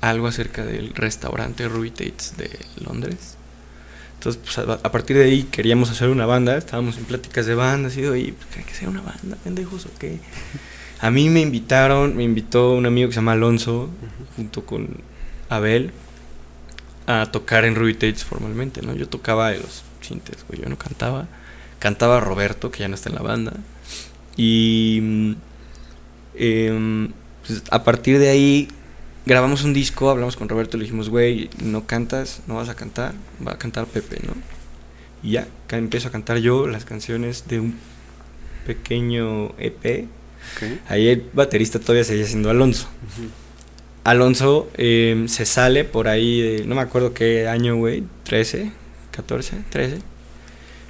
algo acerca del restaurante Ruby Tates de Londres. Entonces, pues, a, a partir de ahí queríamos hacer una banda, estábamos en pláticas de banda, así de, oye, pues, ¿creen que sea una banda, pendejos o qué? A mí me invitaron, me invitó un amigo que se llama Alonso, junto con Abel, a tocar en Ruby Tates formalmente, ¿no? Yo tocaba en los sintes, güey, yo no cantaba. Cantaba Roberto, que ya no está en la banda. Y mm, em, pues, a partir de ahí grabamos un disco, hablamos con Roberto, le dijimos, güey, no cantas, no vas a cantar, va a cantar Pepe, ¿no? Y ya, empiezo a cantar yo las canciones de un pequeño EP. Ahí el baterista todavía seguía siendo Alonso. Alonso em, se sale por ahí, de- no me acuerdo qué año, güey, 13, 14, 13.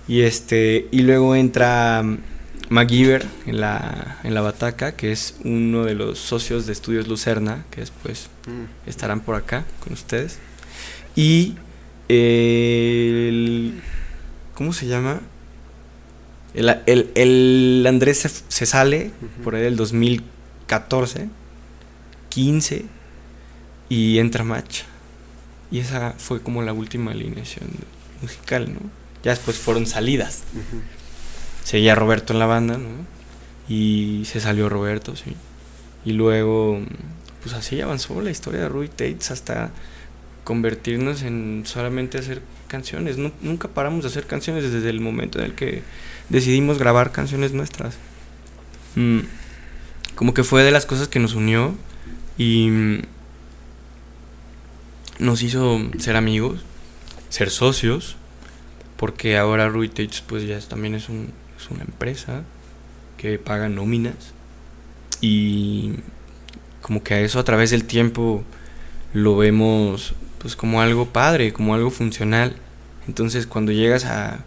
Y este, y luego entra mm, MacGyver en la, en la bataca, que es uno de los socios de Estudios Lucerna, que después Mm. estarán por acá con ustedes. Y el... ¿Cómo se llama? El, el- el Andrés se, se sale por ahí del 2014, 15, y entra Match. Y esa fue como la última alineación musical, ¿no? Ya después fueron salidas. Seguía Roberto en la banda, ¿no? Y se salió Roberto, sí. Y luego, pues así avanzó la historia de Ruby Tates hasta convertirnos en solamente hacer canciones. nunca paramos de hacer canciones desde el momento en el que decidimos grabar canciones nuestras. Mm, como que fue de las cosas que nos unió y mm, nos hizo ser amigos, ser socios, porque ahora Tates pues ya también es, un, es una empresa que paga nóminas y como que a eso a través del tiempo lo vemos pues como algo padre, como algo funcional. Entonces cuando llegas a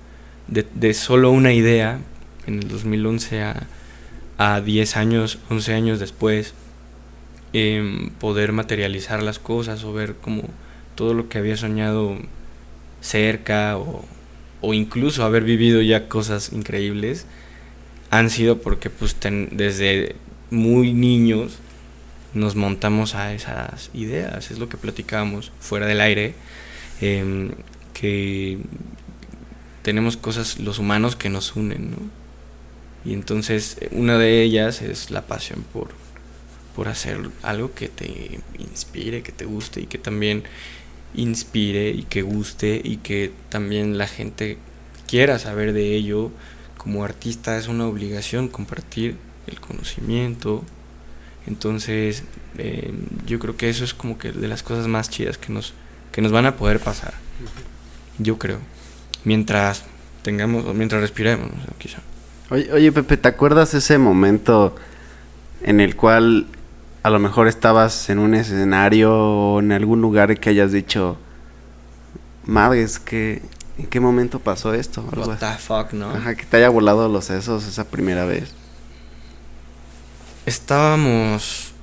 de, de solo una idea en el 2011 a, a 10 años, 11 años después, eh, poder materializar las cosas o ver como todo lo que había soñado cerca o, o incluso haber vivido ya cosas increíbles han sido porque pues desde muy niños nos montamos a esas ideas, es lo que platicábamos fuera del aire, em, que tenemos cosas los humanos que nos unen, ¿no? Y entonces una de ellas es la pasión por, por hacer algo que te inspire, que te guste y que también inspire y que guste y que también la gente quiera saber de ello. Como artista es una obligación compartir el conocimiento. Entonces eh, yo creo que eso es como que de las cosas más chidas que nos, que nos van a poder pasar. Yo creo. Mientras tengamos, o mientras respiremos, quizá. Oye, oye, Pepe, ¿te acuerdas ese momento en el cual a lo mejor estabas en un escenario o en algún lugar que hayas dicho, madres, que ¿en qué momento pasó esto? What the fuck, ¿no? Ajá, que te haya volado los sesos esa primera vez. Estábamos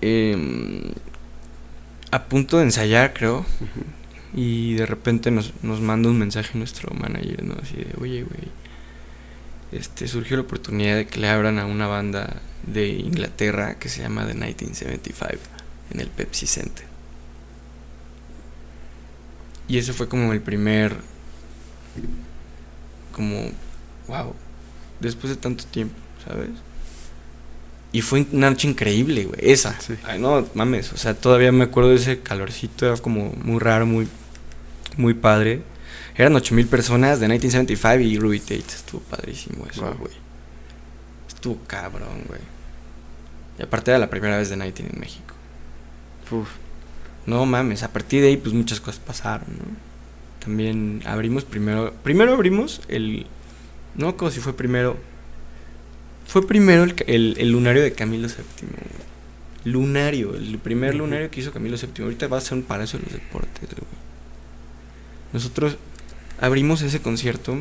em, a punto de ensayar, creo. Y de repente nos, nos manda un mensaje nuestro manager, ¿no? Así de, oye, güey, este, surgió la oportunidad de que le abran a una banda de Inglaterra que se llama The 1975 en el Pepsi Center. Y eso fue como el primer, como, wow, después de tanto tiempo, ¿sabes? Y fue una noche increíble, güey, esa. Ay, no, mames, o sea, todavía me acuerdo de ese calorcito, era como muy raro, muy, muy padre. Eran 8000 personas de 1975 y Ruby Tate, estuvo padrísimo eso, güey. Estuvo cabrón, güey. Y aparte era la primera vez de Nighting en México. Uf. No mames, a partir de ahí pues muchas cosas pasaron, ¿no? También abrimos primero, primero abrimos el, no como si fue primero, fue primero el, el, lunario de Camilo VII. Lunario, el primer lunario que hizo Camilo VII. Ahorita va a ser un palacio de los deportes, güey. Nosotros abrimos ese concierto.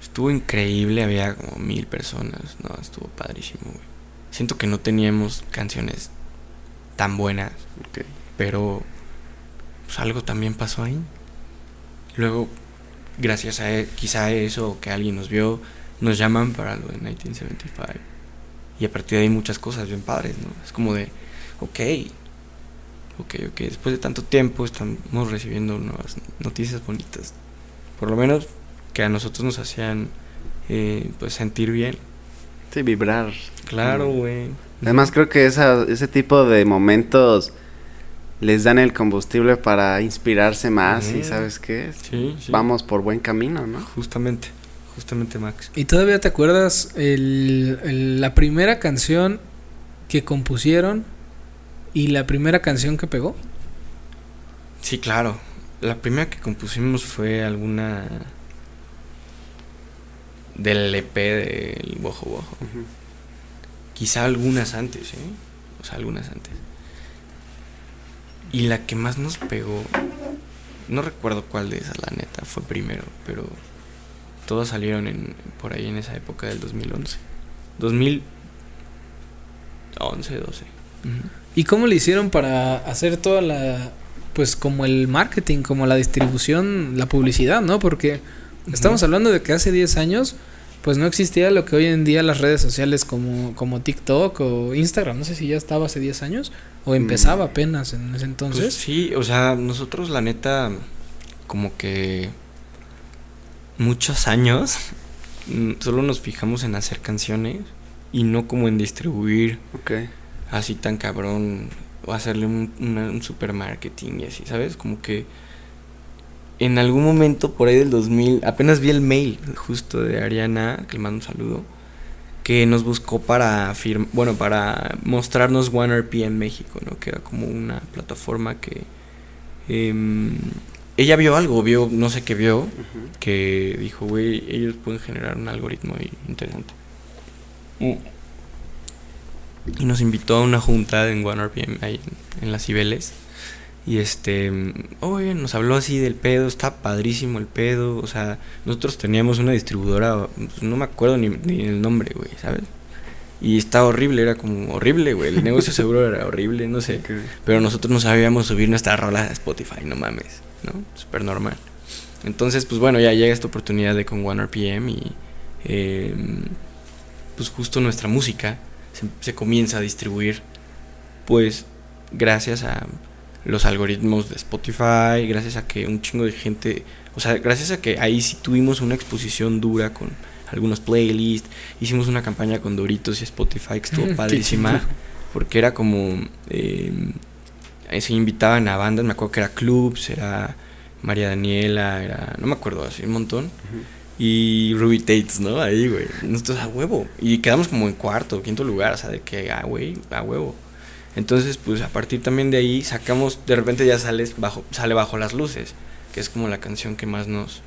Estuvo increíble, había como mil personas. No, estuvo padrísimo, güey. Siento que no teníamos canciones tan buenas. Pero pues algo también pasó ahí. Luego, gracias a e, quizá a eso que alguien nos vio, nos llaman para lo de 1975. Y a partir de ahí muchas cosas bien padres, ¿no? Es como de, ok, ok, ok, después de tanto tiempo estamos recibiendo nuevas noticias bonitas. Por lo menos que a nosotros nos hacían eh, pues sentir bien. Sí, vibrar. Claro, güey. Además creo que esa, ese tipo de momentos les dan el combustible para inspirarse más y sabes qué, sí, vamos por buen camino, ¿no? Justamente, justamente Max. ¿Y todavía te acuerdas el, la primera canción que compusieron y la primera canción que pegó? Sí, claro. La primera que compusimos fue alguna del EP del Bojo Bojo. Quizá algunas antes, ¿eh? O sea, algunas antes. Y la que más nos pegó, no recuerdo cuál de esas, la neta, fue primero, pero todas salieron en, por ahí en esa época del 2011. 2011, 12. ¿Y cómo le hicieron para hacer toda la, pues como el marketing, como la distribución, la publicidad, ¿no? Porque estamos hablando de que hace 10 años, pues no existía lo que hoy en día las redes sociales como, como TikTok o Instagram, no sé si ya estaba hace 10 años o empezaba mm. apenas en ese entonces. Pues sí, o sea, nosotros la neta, como que muchos años mm, solo nos fijamos en hacer canciones y no como en distribuir así tan cabrón o hacerle un, una- un super marketing y así, ¿sabes? Como que en algún momento por ahí del 2000, apenas vi el mail justo de Ariana, que le mando un saludo, que nos buscó para firm bueno, para mostrarnos OneRP en México, ¿no? Que era como una plataforma que em, ella vio algo, vio, no sé qué vio, que dijo, güey, ellos pueden generar un algoritmo interesante. Y nos invitó a una junta en OneRPM ahí en, en las Cibeles. Y este, oye, nos habló así del pedo, está padrísimo el pedo. O sea, nosotros teníamos una distribuidora, pues, no me acuerdo ni, ni el nombre, güey, ¿sabes? Y estaba horrible, era como horrible, güey. El negocio seguro era horrible, no sé. Pero nosotros no sabíamos subir nuestra rola a Spotify, no mames, ¿no? Súper normal. Entonces, pues bueno, ya llega esta oportunidad de con OneRPM y eh, pues justo nuestra música se, se comienza a distribuir, pues gracias a los algoritmos de Spotify, gracias a que un chingo de gente, o sea, gracias a que ahí sí tuvimos una exposición dura con algunos playlists, hicimos una campaña con Doritos y Spotify que estuvo padrísima, porque era como, eh, se invitaban a bandas, me acuerdo que era Clubs, era María Daniela, era, no me acuerdo, así un montón. Y Ruby Tates, ¿no? Ahí, güey. Nosotros a huevo. Y quedamos como en cuarto, quinto lugar, o sea, de que, ah, güey, a huevo. Entonces, pues a partir también de ahí sacamos, de repente ya sales bajo, sale bajo las luces, que es como la canción que más nos,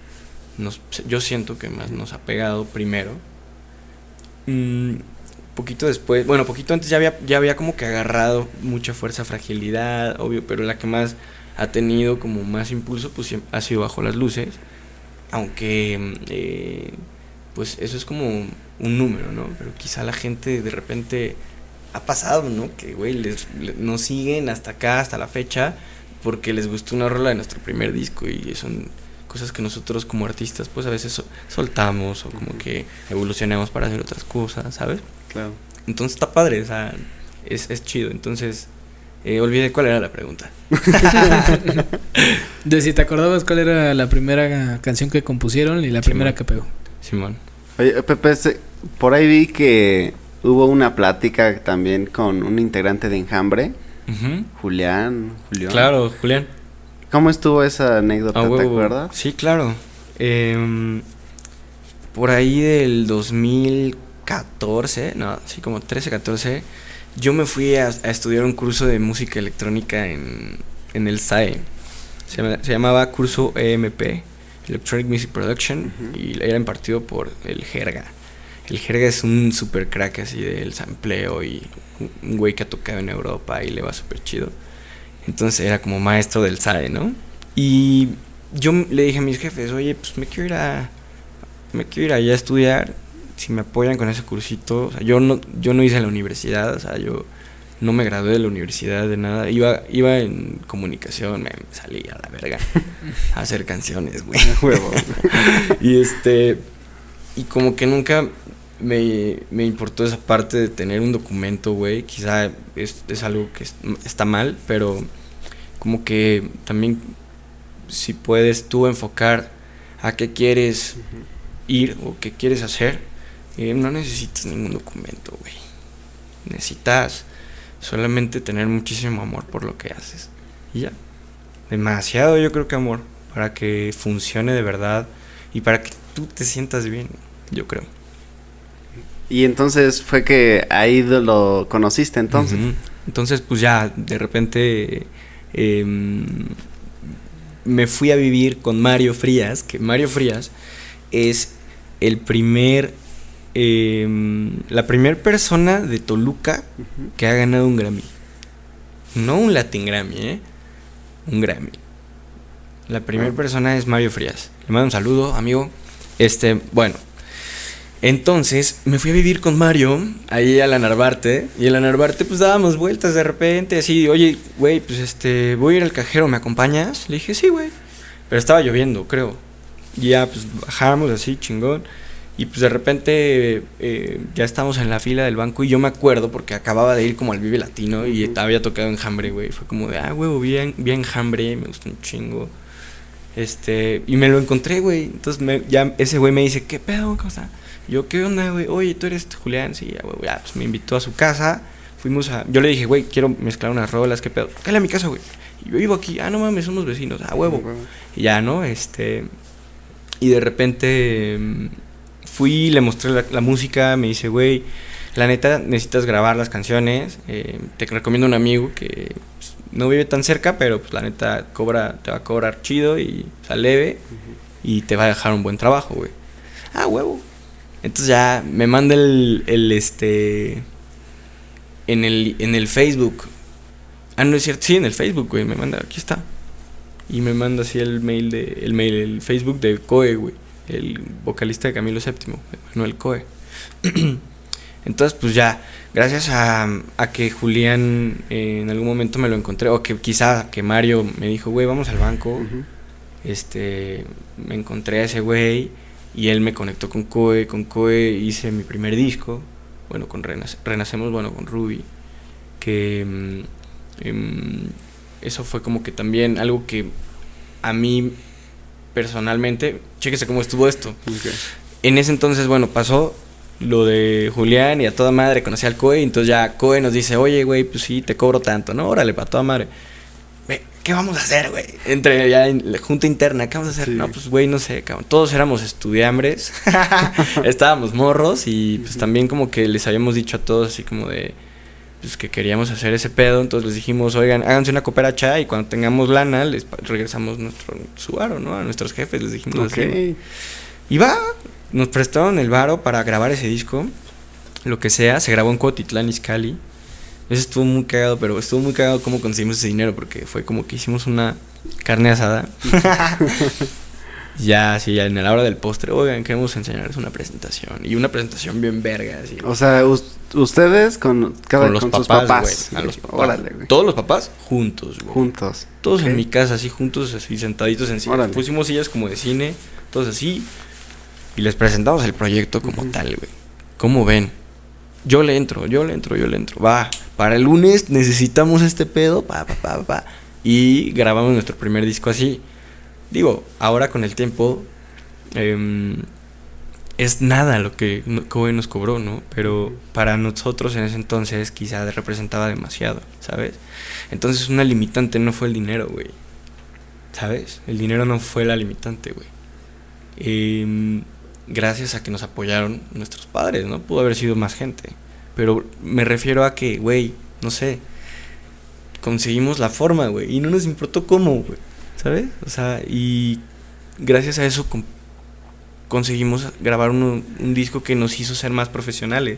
nos yo siento que más nos ha pegado primero. Mm, poquito después, bueno, poquito antes ya había, ya había como que agarrado mucha fuerza, fragilidad, obvio, pero la que más ha tenido como más impulso, pues ha sido bajo las luces. Aunque, eh, pues eso es como un número, ¿no? Pero quizá la gente de repente ha pasado, ¿no? Que, güey, les, le- nos siguen hasta acá, hasta la fecha, porque les gustó una rola de nuestro primer disco y son cosas que nosotros como artistas, pues a veces so- soltamos o como que evolucionamos para hacer otras cosas, ¿sabes? Claro. Entonces está padre, o sea, es, es chido. Entonces, eh, olvidé cuál era la pregunta. De si te acordabas cuál era la primera canción que compusieron y la primera que pegó. Simón. Oye, Pepe, se- por ahí vi que hubo una plática también con un integrante de Enjambre. Julián. Julián. Claro, Julián. ¿Cómo estuvo esa anécdota? ¿Te huevo. acuerdas? Sí, claro. Em, por ahí del 2014, no, sí, como 13, 14, yo me fui a, a estudiar un curso de música electrónica en, en el SAE. Se, se llamaba curso EMP, Electronic Music Production, y era impartido por el Jerga. El Jerga es un super crack así del sampleo y un- güey que ha tocado en Europa y le va súper chido. Entonces era como maestro del SAE, ¿no? Y yo le dije a mis jefes, oye, pues me quiero ir a. Me quiero ir allá a estudiar. Si me apoyan con ese cursito. O sea, yo no, yo no hice la universidad, o sea, yo no me gradué de la universidad de nada. Iba, iba en comunicación, me salí a la verga a hacer canciones, güey. Y este. Y como que nunca me, me importó esa parte de tener un documento, güey. Quizá es, es algo que es- está mal, pero como que también si puedes tú enfocar a qué quieres ir o qué quieres hacer, eh, no necesitas ningún documento, güey. Necesitas solamente tener muchísimo amor por lo que haces. Y ya. Demasiado yo creo que amor para que funcione de verdad y para que tú te sientas bien, yo creo. Y entonces fue que ahí lo- lo conociste entonces. Entonces, pues ya, de repente em, me fui a vivir con Mario Frías, que Mario Frías es el primer, em, la primera persona de Toluca que ha ganado un Grammy. No un Latin Grammy, ¿eh? Un Grammy. La primera Ah. persona es Mario Frías. Le mando un saludo, amigo. Este, bueno. Entonces me fui a vivir con Mario ahí a la Narvarte. Y en la Narvarte, pues dábamos vueltas de repente. Así, oye, güey, pues este, voy a ir al cajero, ¿me acompañas? Le dije, sí, güey. Pero estaba lloviendo, creo. Y ya, pues bajamos así, chingón. Y pues de repente eh, ya estamos en la fila del banco y yo me acuerdo porque acababa de ir como al Vive Latino y Ujú. había tocado Enjambre, güey. Fue como de, ah, huevo, bien, bien Enjambre, me gustó un chingo. Este, y me lo encontré, güey. Entonces me, ya ese güey me dice, ¿qué pedo? ¿Cómo está? Yo, ¿qué onda, güey? Oye, tú eres Julián. Sí, ya, güey, ya, pues me invitó a su casa. Fuimos a. Yo le dije, güey, quiero mezclar unas rolas, ¿qué pedo? Cállate a mi casa, güey. Y yo vivo aquí. Ah, no mames, somos vecinos. Ah, huevo. Y ya, ¿no? Este. Y de repente mm, fui, le mostré la, la música, me dice, güey, la neta necesitas grabar las canciones. eh, te recomiendo un amigo que pues, no vive tan cerca, pero pues la neta cobra, te va a cobrar chido y o sea, leve y te va a dejar un buen trabajo, güey. Ah, huevo. Entonces ya me manda el, el este en el en el Facebook. Ah, no es cierto, sí, en el Facebook, güey, me manda, aquí está. Y me manda así el mail de el mail el Facebook de Coe, güey, el vocalista de Camilo VII, Manuel Coe. Entonces, pues ya, gracias a, a que Julián eh, en algún momento me lo encontré, o que quizá que Mario me dijo, güey, vamos al banco, este, me encontré a ese güey y él me conectó con Coe, con Coe hice mi primer disco, bueno, con Renac- Renacemos, bueno, con Ruby, que mm, em, eso fue como que también algo que a mí personalmente, chéquese cómo estuvo esto. En ese entonces, bueno, pasó lo de Julián y a toda madre conocí al Coe, entonces ya Coe nos dice, oye, güey, pues sí, te cobro tanto, ¿no? Órale, para toda madre. ¿Qué vamos a hacer, güey? Entre ya en la junta interna, ¿qué vamos a hacer? Sí. No, pues, güey, no sé, cabrón. Todos éramos estudiambres, estábamos morros y pues también como que les habíamos dicho a todos así como de, pues que queríamos hacer ese pedo, entonces les dijimos, oigan, háganse una cooperacha y cuando tengamos lana les regresamos nuestro suaro, ¿no? A nuestros jefes les dijimos así. Ok. Y va, nos prestaron el varo para grabar ese disco, lo que sea, se grabó en Cotitlán, Izcalli. Eso estuvo muy cagado, pero estuvo muy cagado cómo conseguimos ese dinero, porque fue como que hicimos una carne asada. ya, sí, ya en la hora del postre, oigan, queremos enseñarles una presentación. Y una presentación bien verga, así. O sea, us- ustedes con cada con los con sus papás, güey, a los papás. Órale, güey. Todos los papás juntos, güey. Juntos. Todos en mi casa, así juntos, así sentaditos en sillas. Órale. Pusimos sillas como de cine, todos así. Y les presentamos el proyecto como tal, güey. ¿Cómo ven? Yo le entro, yo le entro, yo le entro. Va, para el lunes necesitamos este pedo, pa, pa, pa, pa. Y grabamos nuestro primer disco así. Digo, ahora con el tiempo, em, es nada lo que Kobe nos cobró, ¿no? Pero para nosotros en ese entonces quizá representaba demasiado, ¿sabes? Entonces una limitante no fue el dinero, güey. ¿Sabes? El dinero no fue la limitante, güey. Em, gracias a que nos apoyaron nuestros padres, ¿no? Pudo haber sido más gente. Pero me refiero a que, güey, no sé, conseguimos la forma, güey. Y no nos importó cómo, güey. ¿Sabes? O sea, y gracias a eso con- conseguimos grabar un disco que nos hizo ser más profesionales.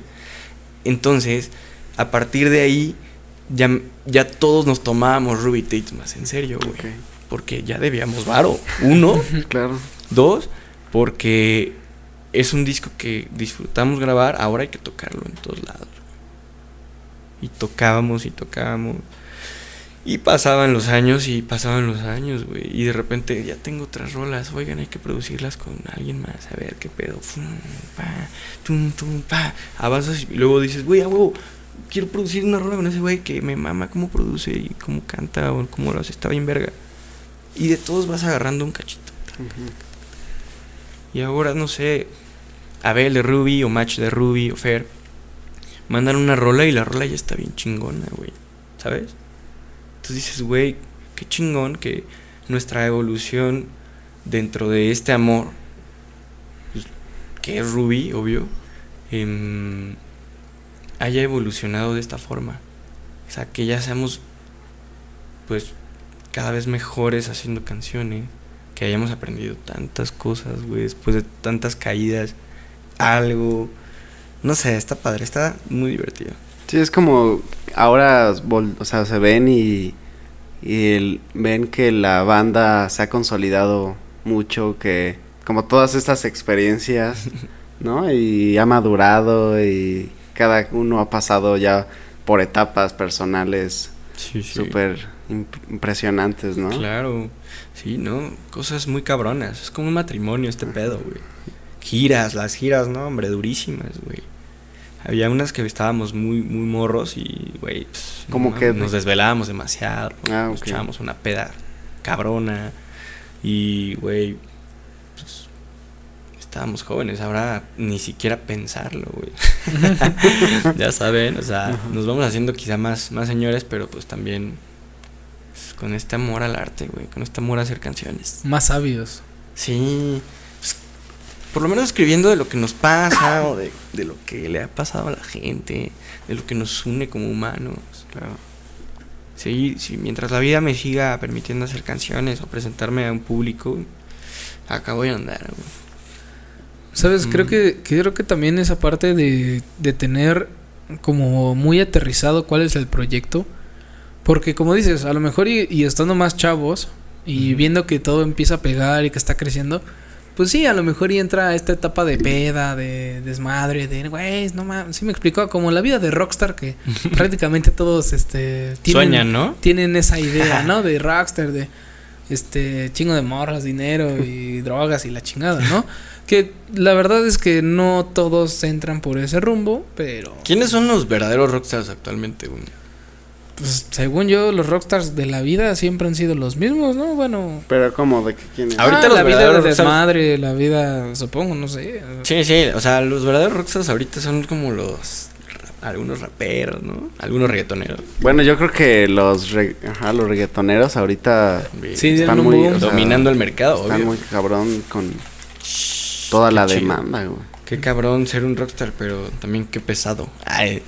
Entonces, a partir de ahí, ya, ya todos nos tomábamos Ruby Tate más en serio, güey. Porque ya debíamos varo. Uno, Claro. dos, porque es un disco que disfrutamos grabar, ahora hay que tocarlo en todos lados. Y tocábamos y tocábamos. Y pasaban los años y pasaban los años, güey. Y de repente ya tengo otras rolas. Oigan, hay que producirlas con alguien más. A ver qué pedo. Fum, pa, tum, tum, pa. Avanzas y luego dices, güey, a huevo, quiero producir una rola con ese güey que me mama cómo produce y cómo canta o cómo lo hace. Está bien verga. Y de todos vas agarrando un cachito. Y ahora, no sé, Abel de Ruby o Match de Ruby o Fer mandan una rola y la rola ya está bien chingona, güey. ¿Sabes? Entonces dices, güey, qué chingón que nuestra evolución dentro de este amor, pues, que es Ruby, obvio, em, haya evolucionado de esta forma. O sea, que ya seamos, pues, cada vez mejores haciendo canciones que hayamos aprendido tantas cosas, güey, después de tantas caídas, algo, no sé, está padre, está muy divertido. Sí, es como ahora, o sea, se ven y, y el- ven que la banda se ha consolidado mucho, que como todas estas experiencias, ¿no? Y ha madurado y cada uno ha pasado ya por etapas personales Sí, sí. súper imp- impresionantes, ¿no? Claro, sí, ¿no? Cosas muy cabronas, es como un matrimonio este pedo, güey. Giras, las giras, no, hombre, durísimas, güey. Había unas que estábamos muy, muy morros y, güey, pues, ¿Cómo no güey? nos desvelábamos demasiado. Ah, nos ok. echábamos una peda cabrona. Y, güey, pues, estábamos jóvenes, ahora ni siquiera pensarlo, güey. ya saben, o sea, nos vamos haciendo quizá más, más señores, pero pues también pues, con este amor al arte, güey, con este amor a hacer canciones. Más sabios. Sí, por lo menos escribiendo de lo que nos pasa o de, de lo que le ha pasado a la gente, de lo que nos une como humanos. Claro. Sí, sí, mientras la vida me siga permitiendo hacer canciones o presentarme a un público, acá voy a andar. güey. ¿Sabes? Creo Mm. que, que creo que también esa parte de, de tener como muy aterrizado cuál es el proyecto. Porque como dices, a lo mejor y, y estando más chavos y viendo que todo empieza a pegar y que está creciendo, pues sí, a lo mejor y entra esta etapa de peda, de desmadre, de güey, no mames, sí me explicó, como la vida de rockstar que prácticamente todos este tienen, Sueñan, ¿no? tienen esa idea, ¿no? De rockstar, de este chingo de morras, dinero y drogas y la chingada, ¿no? Que la verdad es que no todos entran por ese rumbo, pero ¿Quiénes son los verdaderos rockstars actualmente, güey? Pues según yo los rockstars de la vida siempre han sido los mismos, ¿no? Bueno, Pero ¿cómo? ¿De qué quién es? Ahorita ah, los la vida de verdaderos rockstars- desmadre, la vida, supongo, no sé. Sí, sí, o sea, los verdaderos rockstars ahorita son como los algunos raperos, ¿no? Algunos reggaetoneros. Bueno, yo creo que los, re- ajá, los reggaetoneros ahorita Sí, están muy boom. o sea, dominando el mercado, están obvio. muy cabrón con toda Qué la chido. demanda, güey. Qué cabrón ser un rockstar, pero también qué pesado. Ay.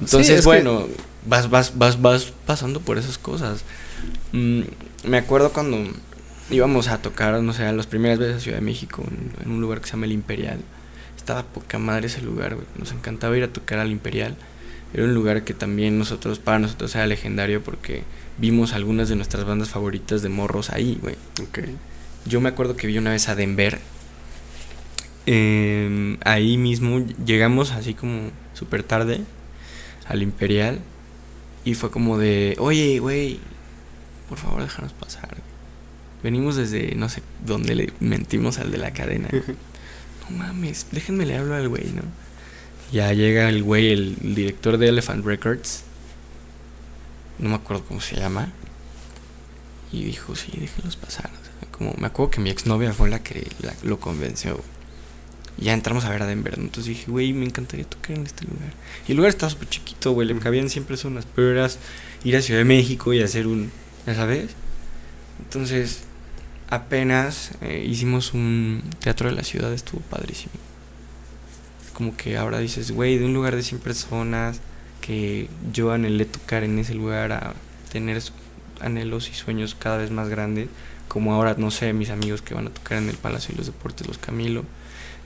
Entonces, Sí, es que- bueno, vas, vas, vas, vas pasando por esas cosas. Mm, me acuerdo cuando íbamos a tocar, no sé, las primeras veces a Ciudad de México, en, un lugar que se llama El Imperial. Estaba poca madre ese lugar, güey. Nos encantaba ir a tocar al Imperial. Era un lugar que también nosotros, para nosotros era legendario porque vimos algunas de nuestras bandas favoritas de morros ahí, güey. Ok. Yo me acuerdo que vi una vez a Denver. Eh, ahí mismo llegamos así como súper tarde al Imperial. Y fue como de, oye, güey, por favor déjanos pasar. Venimos desde no sé dónde le mentimos al de la cadena. No mames, déjenme le hablo al güey, ¿no? Ya llega el güey, el, director de Elephant Records. No me acuerdo cómo se llama. Y dijo, sí, déjenlos pasar. O sea, como me acuerdo que mi exnovia fue la que la- lo convenció. Y ya entramos a ver a Denver. ¿no? Entonces dije, güey, me encantaría tocar en este lugar. Y el lugar estaba súper chiquito, güey. Le cabían siempre personas. Pero era ir a Ciudad de México y hacer un. ¿Ya sabes? Entonces, apenas eh, hicimos un teatro de la ciudad. Estuvo padrísimo. Como que ahora dices, güey, de un lugar de 100 personas. Que yo anhelé tocar en ese lugar a tener anhelos y sueños cada vez más grandes. Como ahora, no sé, mis amigos que van a tocar en el Palacio de los Deportes, los Camilo.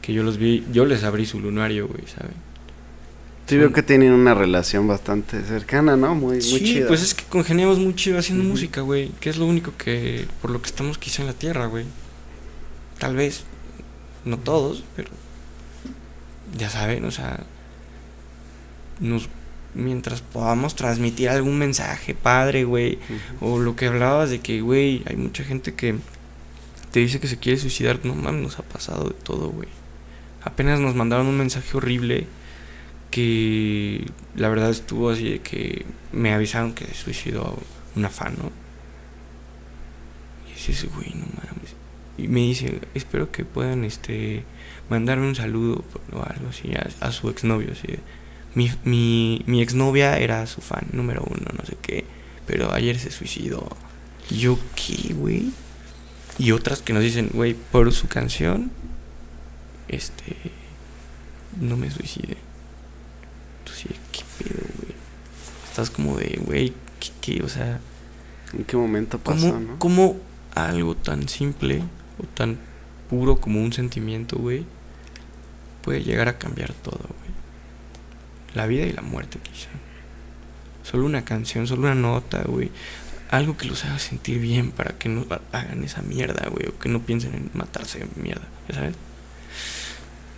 Que yo los vi, yo les abrí su lunario, güey, ¿saben? Sí, veo que tienen una relación bastante cercana, ¿no? Muy, muy Sí, chida. pues es que congeniamos muy chido haciendo música, güey. Que es lo único que, por lo que estamos quizá en la tierra, güey. Tal vez, no todos, pero ya saben, o sea, nos, mientras podamos transmitir algún mensaje padre, güey, o lo que hablabas de que, güey, hay mucha gente que te dice que se quiere suicidar. No mames, nos ha pasado de todo, güey. Apenas nos mandaron un mensaje horrible que la verdad estuvo así de que me avisaron que suicidó una fan, ¿no? Y dices, güey, no mames. Y me dice, espero que puedan, este, mandarme un saludo o algo así a, a su exnovio, mi, mi, mi exnovia era su fan número uno, no sé qué, pero ayer se suicidó. Y yo, ¿qué, güey? Y otras que nos dicen, güey, por su canción, este, no me suicide. Entonces, ¿qué pedo, güey? Estás como de, güey, ¿qué, qué? O sea, ¿En qué momento pasó, ¿cómo, no? cómo algo tan simple o tan puro como un sentimiento, güey, puede llegar a cambiar todo, güey? La vida y la muerte, quizá. Solo una canción, solo una nota, güey. Algo que los haga sentir bien para que no ha- hagan esa mierda, güey. O que no piensen en matarse mierda, ¿ya sabes?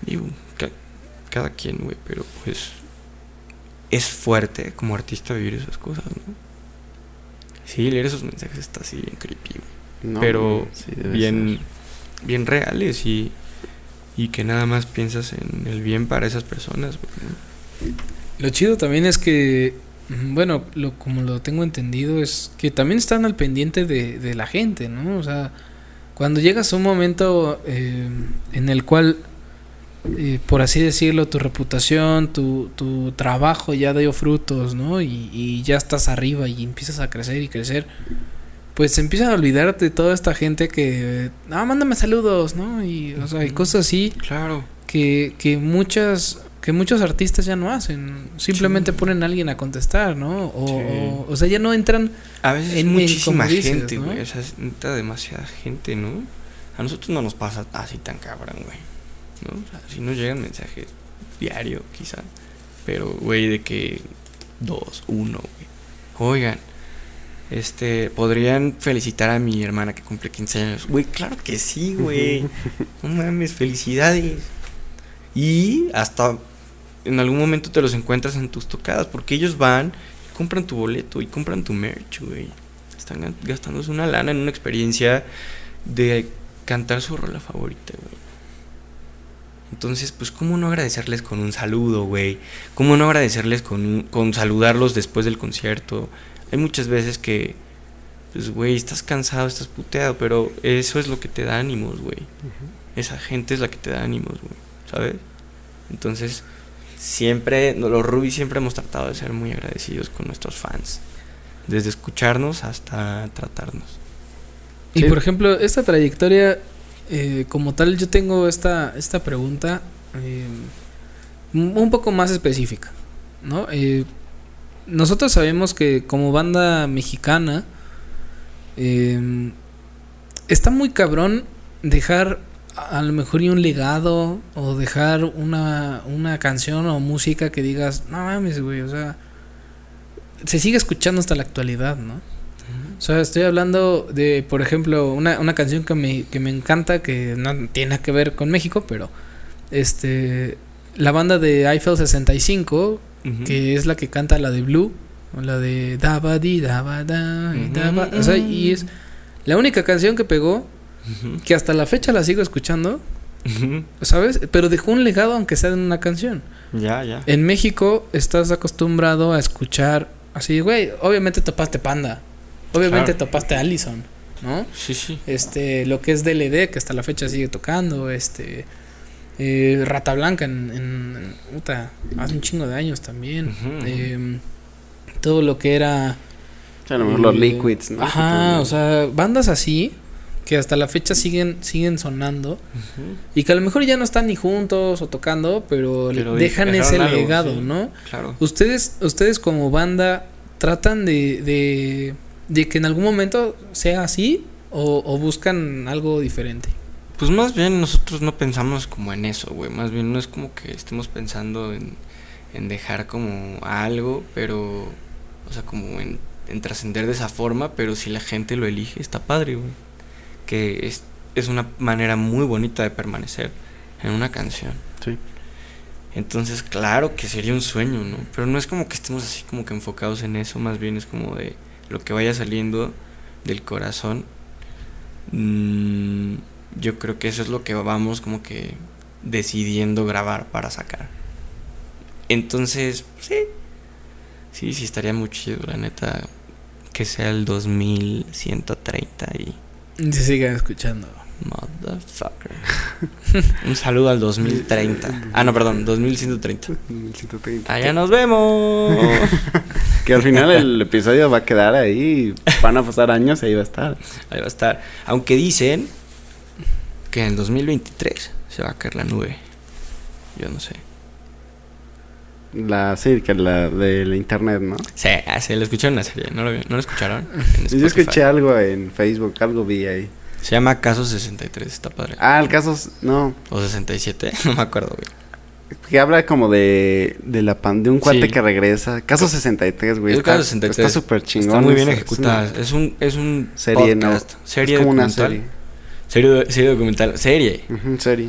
Digo, ca- cada quien, güey, pero pues es fuerte como artista vivir esas cosas, ¿no? Sí, leer esos mensajes está así bien creepy, güey No, pero sí, bien, bien reales y, y que nada más piensas en el bien para esas personas. güey, ¿no? Lo chido también es que, mm, bueno, lo, como lo tengo entendido, es que también están al pendiente de, de la gente, ¿no? O sea, cuando llegas a un momento eh, en el cual, eh, por así decirlo, tu reputación, tu, tu trabajo ya dio frutos, ¿no? Y, y ya estás arriba y empiezas a crecer y crecer, pues empiezas a olvidarte toda esta gente que, ah, mándame saludos, ¿no? Y, o sea, y cosas así Claro. que, que muchas que muchos artistas ya no hacen simplemente Sí. ponen a alguien a contestar no o, Sí. o, o sea ya no entran A veces En- muchísima dices, gente, ¿no? güey. O sea, es neta demasiada gente, ¿no? A nosotros no nos pasa así tan cabrón, güey. ¿No? O sea, si nos llegan mensajes diario, quizá. Pero, güey, de que dos, uno, güey. Oigan, este, ¿podrían felicitar a mi hermana que cumple 15 años? Güey, claro que sí, güey. No mames, felicidades. Y hasta en algún momento te los encuentras en tus tocadas, porque ellos van y compran tu boleto y compran tu merch, güey. Están gastándose una lana en una experiencia de cantar su rola favorita, güey. Entonces, pues, ¿cómo no agradecerles con un saludo, güey? ¿Cómo no agradecerles con, un- con saludarlos después del concierto? Hay muchas veces que, pues, güey, estás cansado, estás puteado, pero eso es lo que te da ánimos, güey. Esa gente es la que te da ánimos, güey, ¿sabes? Entonces, siempre, los Ruby siempre hemos tratado de ser muy agradecidos con nuestros fans. Desde escucharnos hasta tratarnos. y Sí. por ejemplo esta trayectoria eh, como tal yo tengo esta esta pregunta eh, un poco más específica no Eh, nosotros sabemos que como banda mexicana eh, está muy cabrón dejar a lo mejor un legado o dejar una, una canción o música que digas, no mames, güey, o sea, se sigue escuchando hasta la actualidad, ¿no? O sea, estoy hablando de, por ejemplo, una, una canción que me, que me encanta, que no tiene que ver con México, pero este la banda de Eiffel 65, Ujú. que es la que canta la de Blue, o la de Daba di Daba da Ujú. daba, o sea, y es la única canción que pegó que hasta la fecha la sigo escuchando. ¿sabes? Pero dejó un legado aunque sea en una canción. Ya, ya. En México estás acostumbrado a escuchar así, güey, obviamente topaste Panda, obviamente Claro. topaste Allison, ¿no? Sí, sí. Este, lo que es DLD, que hasta la fecha sigue tocando, este, eh, Rata Blanca en, en- en- puta, hace un chingo de años también. Em, todo lo que era... A lo mejor los eh, liquids, ¿no? Ajá, o sea, bandas así que hasta la fecha siguen siguen sonando y que a lo mejor ya no están ni juntos o tocando, pero, Pero dejan ese algo, legado, sí. ¿no? Claro. Ustedes ustedes como banda tratan de de, de que en algún momento sea así o, o buscan algo diferente. Pues más bien nosotros no pensamos como en eso, güey. Más bien no es como que estemos pensando en, en dejar como algo, pero, o sea, como en, en trascender de esa forma, pero si la gente lo elige, está padre, güey. Que es, es una manera muy bonita de permanecer en una canción. Sí. Entonces, claro que sería un sueño, ¿no? Pero no es como que estemos así como que enfocados en eso, más bien es como de lo que vaya saliendo del corazón. Mm, yo creo que eso es lo que vamos como que decidiendo grabar para sacar. Entonces, sí. Sí, sí, estaría muy chido, la neta. Que sea el 2130 y... Y se sigan escuchando. Motherfucker. Un saludo al 2030. Ah, no, perdón, 2130. 130. Allá nos vemos. Que al final el episodio va a quedar ahí. Van a pasar años y ahí va a estar. Ahí va a estar. Aunque dicen que en el 2023 se va a caer la nube. Yo no sé. La sí, que la del internet, ¿no? Sí, ah, se lo escucharon en la serie. ¿No lo, no lo escucharon? Yo escuché algo en Facebook, algo vi ahí. Se llama Caso 63, está padre. Ah, el caso, no, O 67, no me acuerdo, güey. que habla como de, de la pan, de un cuate Sí. que regresa. Caso 63, güey. El Está, Caso 63 está súper chingón. Está muy bien es- es ejecutada. una Es un, es un serie, ¿no? Serie es como una documental. serie. Serie, serie documental. Serie. Ujú, serie.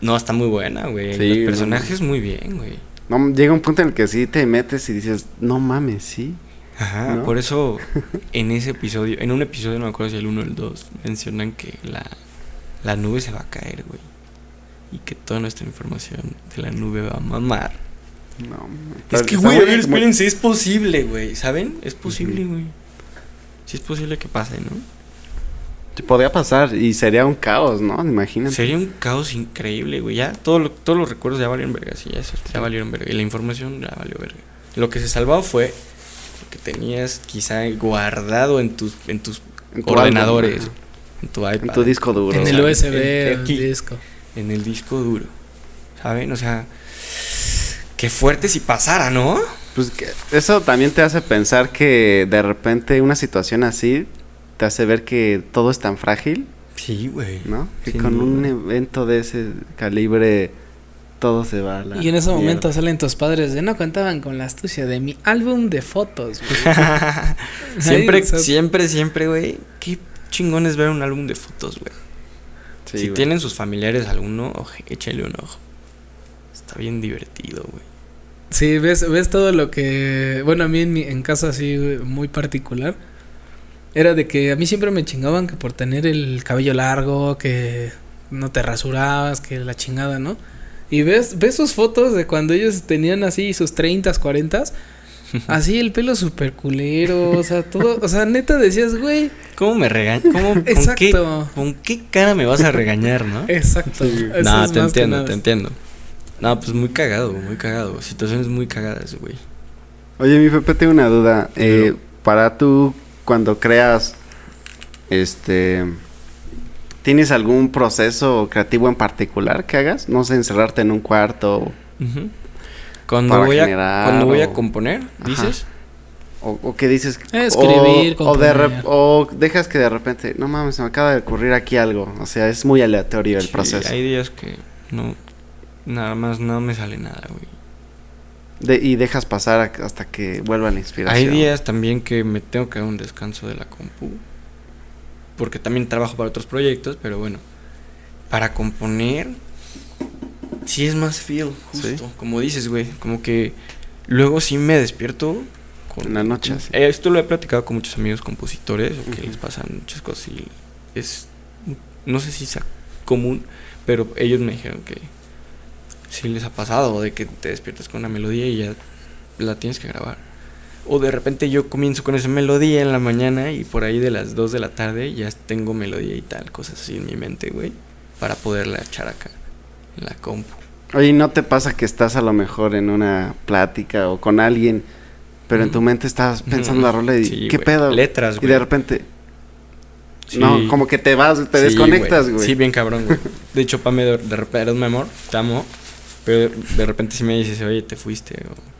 No, está muy buena, güey. Sí, Los personajes muy bien, güey. No, llega un punto en el que sí te metes y dices, no mames, sí. Ajá, ¿No? por eso en ese episodio, en un episodio, no me acuerdo si el 1 o el 2, mencionan que la, la nube se va a caer, güey. Y que toda nuestra información de la nube va a mamar. No, Es que, güey, a ver, muy- espérense, es posible, güey. ¿Saben? Es posible, güey. Sí es posible que pase, ¿no? Podría pasar y sería un caos, ¿no? Imagínate. Sería un caos increíble, güey. Ya todo lo- todos los recuerdos ya valieron verga, sí, ya, eso, ya valieron verga. Y la información ya valió verga. Lo que se salvaba fue que tenías quizá guardado en tus, en tus En tu ordenadores, álbum, en tu iPad, En tu disco duro. En el sea, USB, en- en aquí. el disco. en el disco duro. ¿Saben? O sea, qué fuerte si pasara, ¿no? Pues que eso también te hace pensar que de repente una situación así te hace ver que todo es tan frágil, Sí, güey. ¿no? Que con un evento de ese calibre todo se va a la Y en ese mierda. momento salen tus padres de no contaban con la astucia de mi álbum de fotos. güey". siempre, Ay, o sea, siempre, siempre, güey. Qué chingón es ver un álbum de fotos, güey. Sí, si güey. tienen sus familiares alguno, oje, échale un ojo. Está bien divertido, güey. Sí, ves, ves todo lo que. Bueno, a mí en, mi, en casa así muy particular. Era de que a mí siempre me chingaban que por tener el cabello largo, que no te rasurabas, que la chingada, ¿no? Y ves, ves sus fotos de cuando ellos tenían así sus 30, 40, así el pelo súper culero, o sea, todo, o sea, neta decías, güey, ¿Cómo me regañas? ¿Cómo, con, qué, exacto, ¿Con qué cara me vas a regañar, no? exacto. No, te entiendo, te entiendo. No, pues muy cagado, muy cagado. Situaciones muy cagadas, güey. Oye, mi Pepe, tengo una duda. Eh, para tú, cuando creas, este, ¿tienes algún proceso creativo en particular que hagas? No sé, encerrarte en un cuarto Ujú. Cuando Para voy a generar cuando voy a componer, dices. o, o que dices. Escribir, o, o, de dejas que de repente, no mames, se me acaba de ocurrir aquí algo. O sea, es muy aleatorio el Sí, proceso. Hay días que no nada más no me sale nada, güey. De- y dejas pasar hasta que vuelva la inspiración. Hay días también que me tengo que dar un descanso de la compu. Porque también trabajo para otros proyectos, pero bueno. Para componer, sí es más feel, Sí. justo. Como dices, güey. Como que luego sí me despierto con. En la noche, así. Eh, esto lo he platicado con muchos amigos compositores, que les pasan muchas cosas y es. No sé si sea común, pero ellos me dijeron que sí les ha pasado, de que te despiertas con una melodía y ya la tienes que grabar. O de repente yo comienzo con esa melodía en la mañana y por ahí de las 2 de la tarde ya tengo melodía y tal, cosas así en mi mente, güey, para poderla echar acá en la compu. Oye, ¿y ¿no te pasa que estás a lo mejor en una plática o con alguien, pero en tu mente estás pensando la rola y Sí, qué pedo? Letras, y güey. de repente, Sí. no, como que te vas, te Sí, desconectas, güey. Sí, bien cabrón, güey. De hecho, Pame, de, de repente eres mi amor, te amo. Pero de repente sí me dices, oye, te fuiste. o-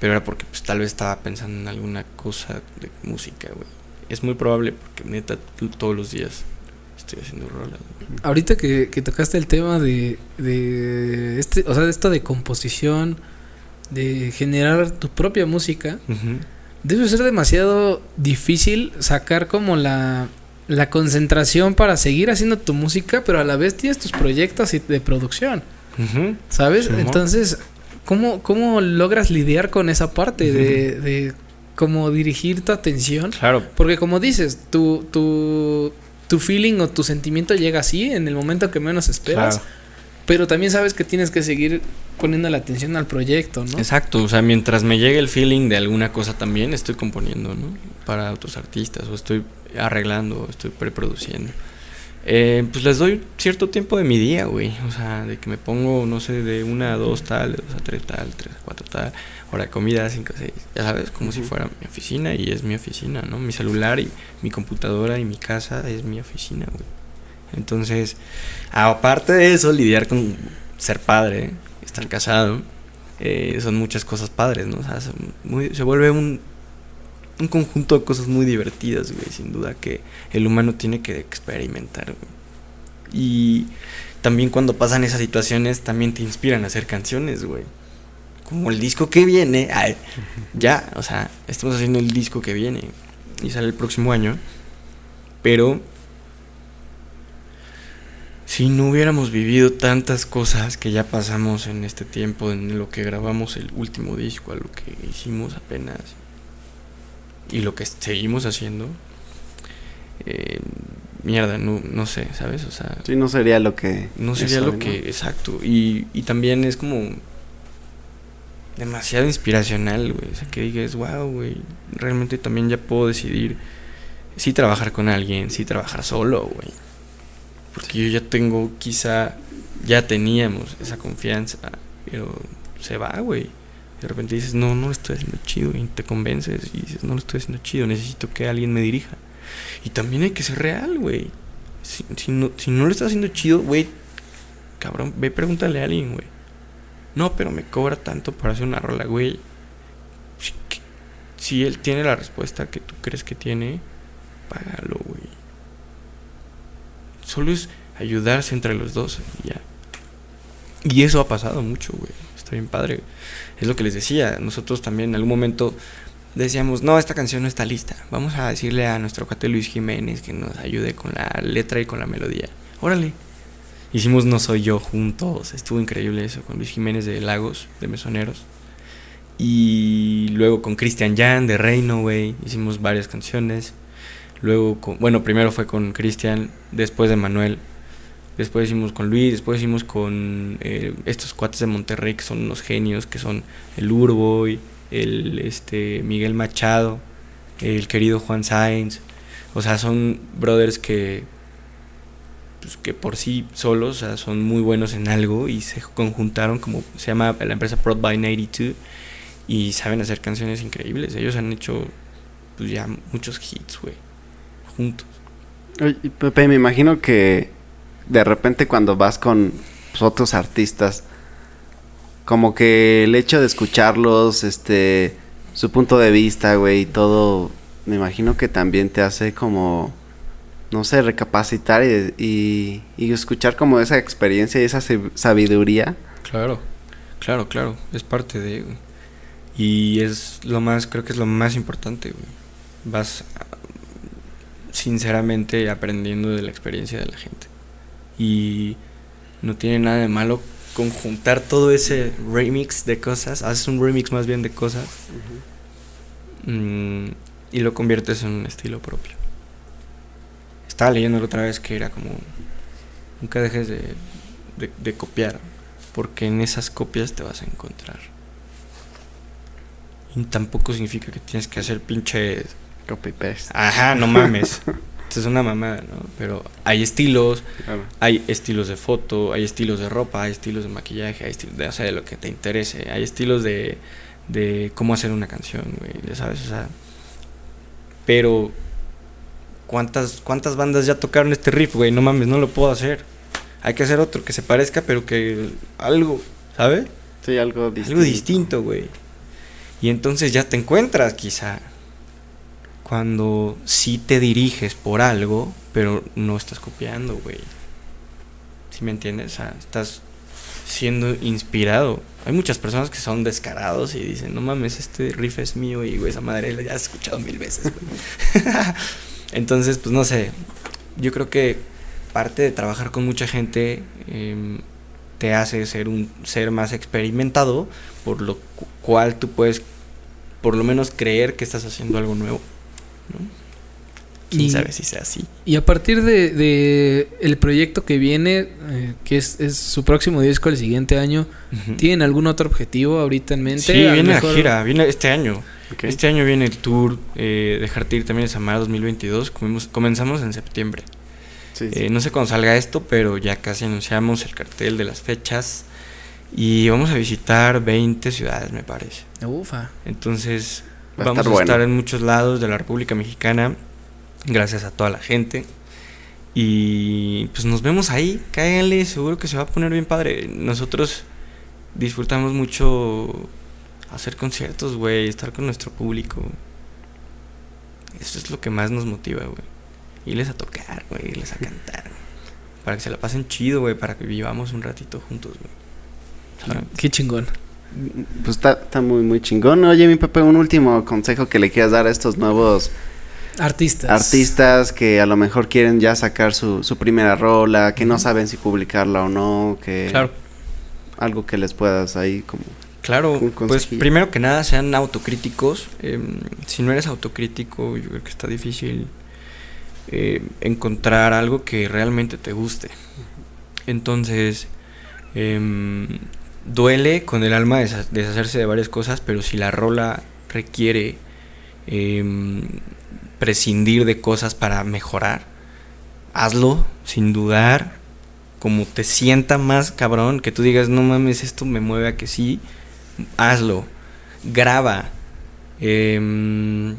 Pero era porque, pues, tal vez estaba pensando en alguna cosa de música, güey. Es muy probable porque, neta, todos los días estoy haciendo rolas. güey. Ahorita que, que tocaste el tema de, de este, o sea, de esto de composición, de generar tu propia música, debe ser demasiado difícil sacar como la, la concentración para seguir haciendo tu música, pero a la vez tienes tus proyectos y de producción. ¿sabes? Entonces, ¿cómo, ¿cómo logras lidiar con esa parte de, de cómo dirigir tu atención? Claro, Porque como dices, tu, tu, tu feeling o tu sentimiento llega así en el momento que menos esperas, claro. pero también sabes que tienes que seguir poniendo la atención al proyecto, ¿no? Exacto, o sea, mientras me llegue el feeling de alguna cosa también, estoy componiendo, ¿no? Para otros artistas, o estoy arreglando, o estoy preproduciendo. Eh, pues les doy cierto tiempo de mi día, güey. O sea, de que me pongo, no sé, de una a dos tal, de dos a tres tal, tres a cuatro tal, hora de comida, cinco a seis. Ya sabes, como si fuera mi oficina y es mi oficina, ¿no? Mi celular y mi computadora y mi casa es mi oficina, güey. Entonces, aparte de eso, lidiar con ser padre, estar casado, eh, son muchas cosas padres, ¿no? O sea, muy- se vuelve un, un conjunto de cosas muy divertidas, güey, sin duda que el humano tiene que experimentar, güey. Y también cuando pasan esas situaciones, también te inspiran a hacer canciones, güey. Como el disco que viene, ay, ya, o sea, estamos haciendo el disco que viene y sale el próximo año, pero si no hubiéramos vivido tantas cosas que ya pasamos en este tiempo, en lo que grabamos el último disco, a lo que hicimos apenas y lo que seguimos haciendo, eh, mierda, no, no sé, ¿sabes? O sea, Sí, no sería lo que... no sería lo ¿no? que, exacto, y, y también es como demasiado inspiracional, güey, o sea, que digas, wow, güey, realmente también ya puedo decidir sí trabajar con alguien, sí trabajar solo, güey. Porque yo ya tengo, quizá, ya teníamos esa confianza, pero se va, güey. De repente dices, no, no lo estoy haciendo chido, y te convences y dices, no lo estoy haciendo chido, necesito que alguien me dirija. Y también hay que ser real, güey. Si, no, si no lo estás haciendo chido, güey, cabrón, ve pregúntale a alguien, güey. No, pero me cobra tanto para hacer una rola, güey. Si, si él tiene la respuesta que tú crees que tiene, págalo, güey. Solo es ayudarse entre los dos ya. Y eso ha pasado mucho, güey. Está bien padre. Es lo que les decía. Nosotros también en algún momento decíamos, no, esta canción no está lista. Vamos a decirle a nuestro cuate Luis Jiménez que nos ayude con la letra y con la melodía. Órale. Hicimos No Soy Yo juntos. Estuvo increíble eso con Luis Jiménez de Lagos, de Mesoneros. Y luego con Christian Jan de Reino, güey. Hicimos varias canciones. Luego, con, bueno, primero fue con Cristian, después de Manuel, después hicimos con Luis, después hicimos con eh, estos cuates de Monterrey que son unos genios, que son el Urboy, el este, Miguel Machado, el querido Juan Sáenz. O sea, son brothers que, pues, que por sí solos son muy buenos en algo y se conjuntaron como se llama la empresa Prod by 92 y saben hacer canciones increíbles. Ellos han hecho pues ya muchos hits, güey juntos. Pepe, me imagino que de repente cuando vas con pues, otros artistas, como que el hecho de escucharlos, este, su punto de vista, güey, y todo, me imagino que también te hace como, no sé, recapacitar y, y, escuchar como esa experiencia y esa sabiduría. Claro, claro, claro, es parte de, Y es lo más, creo que es lo más importante, güey. Vas sinceramente aprendiendo de la experiencia de la gente. Y no tiene nada de malo conjuntar todo ese remix de cosas, haces un remix más bien de cosas uh -huh. y lo conviertes en un estilo propio. Estaba leyendo la otra vez que era como, nunca dejes de, de, de copiar, porque en esas copias te vas a encontrar. Y tampoco significa que tienes que hacer pinche Copy paste. Ajá, no mames. Es una mamada, ¿no? Pero hay estilos, claro. hay estilos de foto, hay estilos de ropa, hay estilos de maquillaje, hay estilos de, o sea, de lo que te interese, hay estilos de, de cómo hacer una canción, güey, ya sabes, o sea. Pero, ¿cuántas, ¿cuántas bandas ya tocaron este riff, güey? No mames, no lo puedo hacer. Hay que hacer otro que se parezca, pero que algo, ¿sabes? Sí, algo distinto. Algo distinto, güey. Y entonces ya te encuentras, quizá cuando sí te diriges por algo, pero no estás copiando, güey. ¿Sí me entiendes? O sea, estás siendo inspirado. Hay muchas personas que son descarados y dicen, no mames, este riff es mío y, güey, esa madre la has escuchado mil veces, güey. Entonces, pues no sé. Yo creo que parte de trabajar con mucha gente eh, te hace ser un ser más experimentado, por lo cual tú puedes por lo menos creer que estás haciendo algo nuevo. ¿No? ¿Quién y, sabe si sea así? Y a partir de, de el proyecto que viene, eh, que es, es, su próximo disco el siguiente año, uh -huh. ¿tienen algún otro objetivo ahorita en mente? Sí, viene mejor... la gira, viene este año. Okay. Este año viene el tour eh, Dejarte ir también de Samara 2022. Comenzamos, comenzamos en septiembre. Sí, sí. Eh, no sé cuándo salga esto, pero ya casi anunciamos el cartel de las fechas. Y vamos a visitar 20 ciudades, me parece. Ufa. Entonces, Va vamos a, a estar en muchos lados de la República Mexicana. Gracias a toda la gente. Y pues nos vemos ahí. Cáiganle, seguro que se va a poner bien padre. Nosotros disfrutamos mucho hacer conciertos, güey. Estar con nuestro público. Eso es lo que más nos motiva, güey. Irles a tocar, güey. Irles a cantar. Para que se la pasen chido, güey. Para que vivamos un ratito juntos, güey. Qué chingón. Pues está, está muy, muy chingón. Oye, mi Pepe, un último consejo que le quieras dar a estos nuevos artistas. Artistas que a lo mejor quieren ya sacar su, su primera rola, que no saben si publicarla o no, que claro. algo que les puedas ahí como Claro, pues primero que nada sean autocríticos. Eh, si no eres autocrítico, yo creo que está difícil eh, encontrar algo que realmente te guste. Entonces, eh, duele con el alma deshacerse de varias cosas, pero si la rola requiere eh, prescindir de cosas para mejorar, hazlo sin dudar, como te sienta más cabrón, que tú digas, no mames, esto me mueve a que sí, hazlo, graba, em,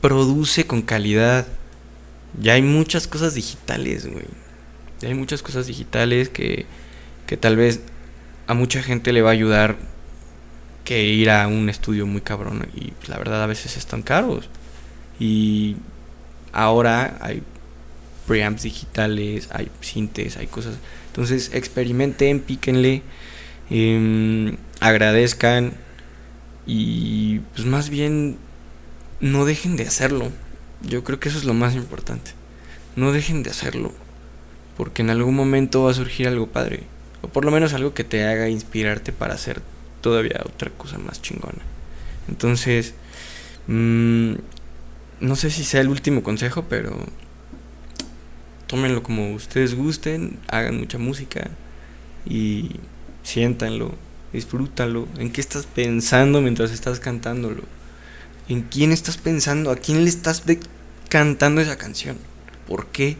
produce con calidad. Ya hay muchas cosas digitales, güey. Ya hay muchas cosas digitales que, que tal vez a mucha gente le va a ayudar que ir a un estudio muy cabrón y la verdad a veces están caros. Y ahora hay preamps digitales, hay sintes, hay cosas. Entonces experimenten, píquenle, em, agradezcan y pues más bien no dejen de hacerlo. Yo creo que eso es lo más importante. No dejen de hacerlo. Porque en algún momento va a surgir algo padre. O por lo menos algo que te haga inspirarte para hacer todavía otra cosa más chingona. Entonces, mmm, no sé si sea el último consejo, pero tómenlo como ustedes gusten, hagan mucha música y siéntanlo, disfrútalo. ¿En qué estás pensando mientras estás cantándolo? ¿En quién estás pensando? ¿A quién le estás cantando esa canción? ¿Por qué?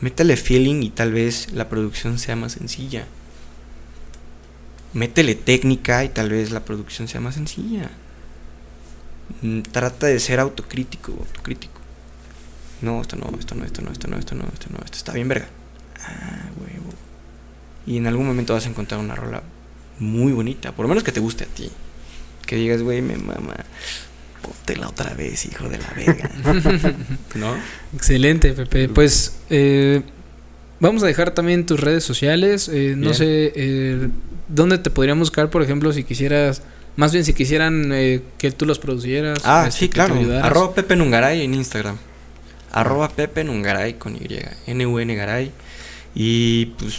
Métele feeling y tal vez la producción sea más sencilla. Métele técnica y tal vez la producción sea más sencilla. Mm, trata de ser autocrítico, autocrítico. No, esto no, esto no, esto no, esto no, esto no, esto no, esto está bien verga. Ah, huevo. Y en algún momento vas a encontrar una rola muy bonita, por lo menos que te guste a ti. Que digas, güey, me mama. La otra vez, hijo de la verga. ¿No? Excelente, Pepe. Pues eh, vamos a dejar también tus redes sociales. Eh, no sé, eh, ¿dónde te podríamos buscar, por ejemplo, si quisieras más bien si quisieran eh, que tú los producieras. Ah, este, sí, claro. Arroba Pepe Nungaray en Instagram. Arroba Pepe Nungaray con Y. N-U-N Garay. Y pues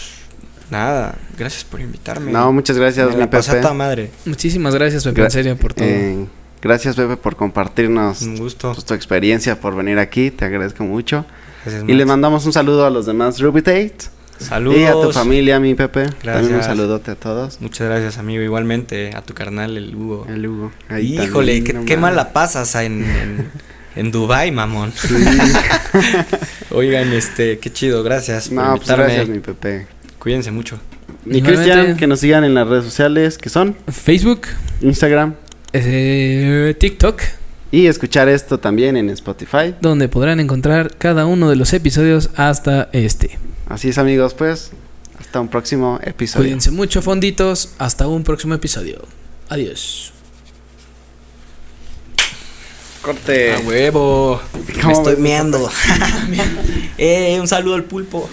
nada, gracias por invitarme. No, muchas gracias, Me la Pepe. madre. Muchísimas gracias, Pepe, en serio, por todo. Eh, gracias, Pepe, por compartirnos un gusto. Pues, tu experiencia, por venir aquí. Te agradezco mucho. y le mandamos un saludo a los demás Ruby Tate. Saludos. Y a tu familia, mi Pepe. Gracias. También un saludote a todos. Muchas gracias, amigo. Igualmente a tu carnal, el Hugo. El Hugo. Híjole, qué, mala pasas en, en, Dubai, mamón. Oigan, este, qué chido. Gracias por no, pues gracias, mi Pepe. Cuídense mucho. Y Cristian, que nos sigan en las redes sociales, que son Facebook, Instagram, eh, TikTok. Y escuchar esto también en Spotify. Donde podrán encontrar cada uno de los episodios hasta este. Así es amigos, pues hasta un próximo episodio. Cuídense mucho fonditos, hasta un próximo episodio. Adiós. Corte. A huevo. Me estoy meando. eh, un saludo al pulpo.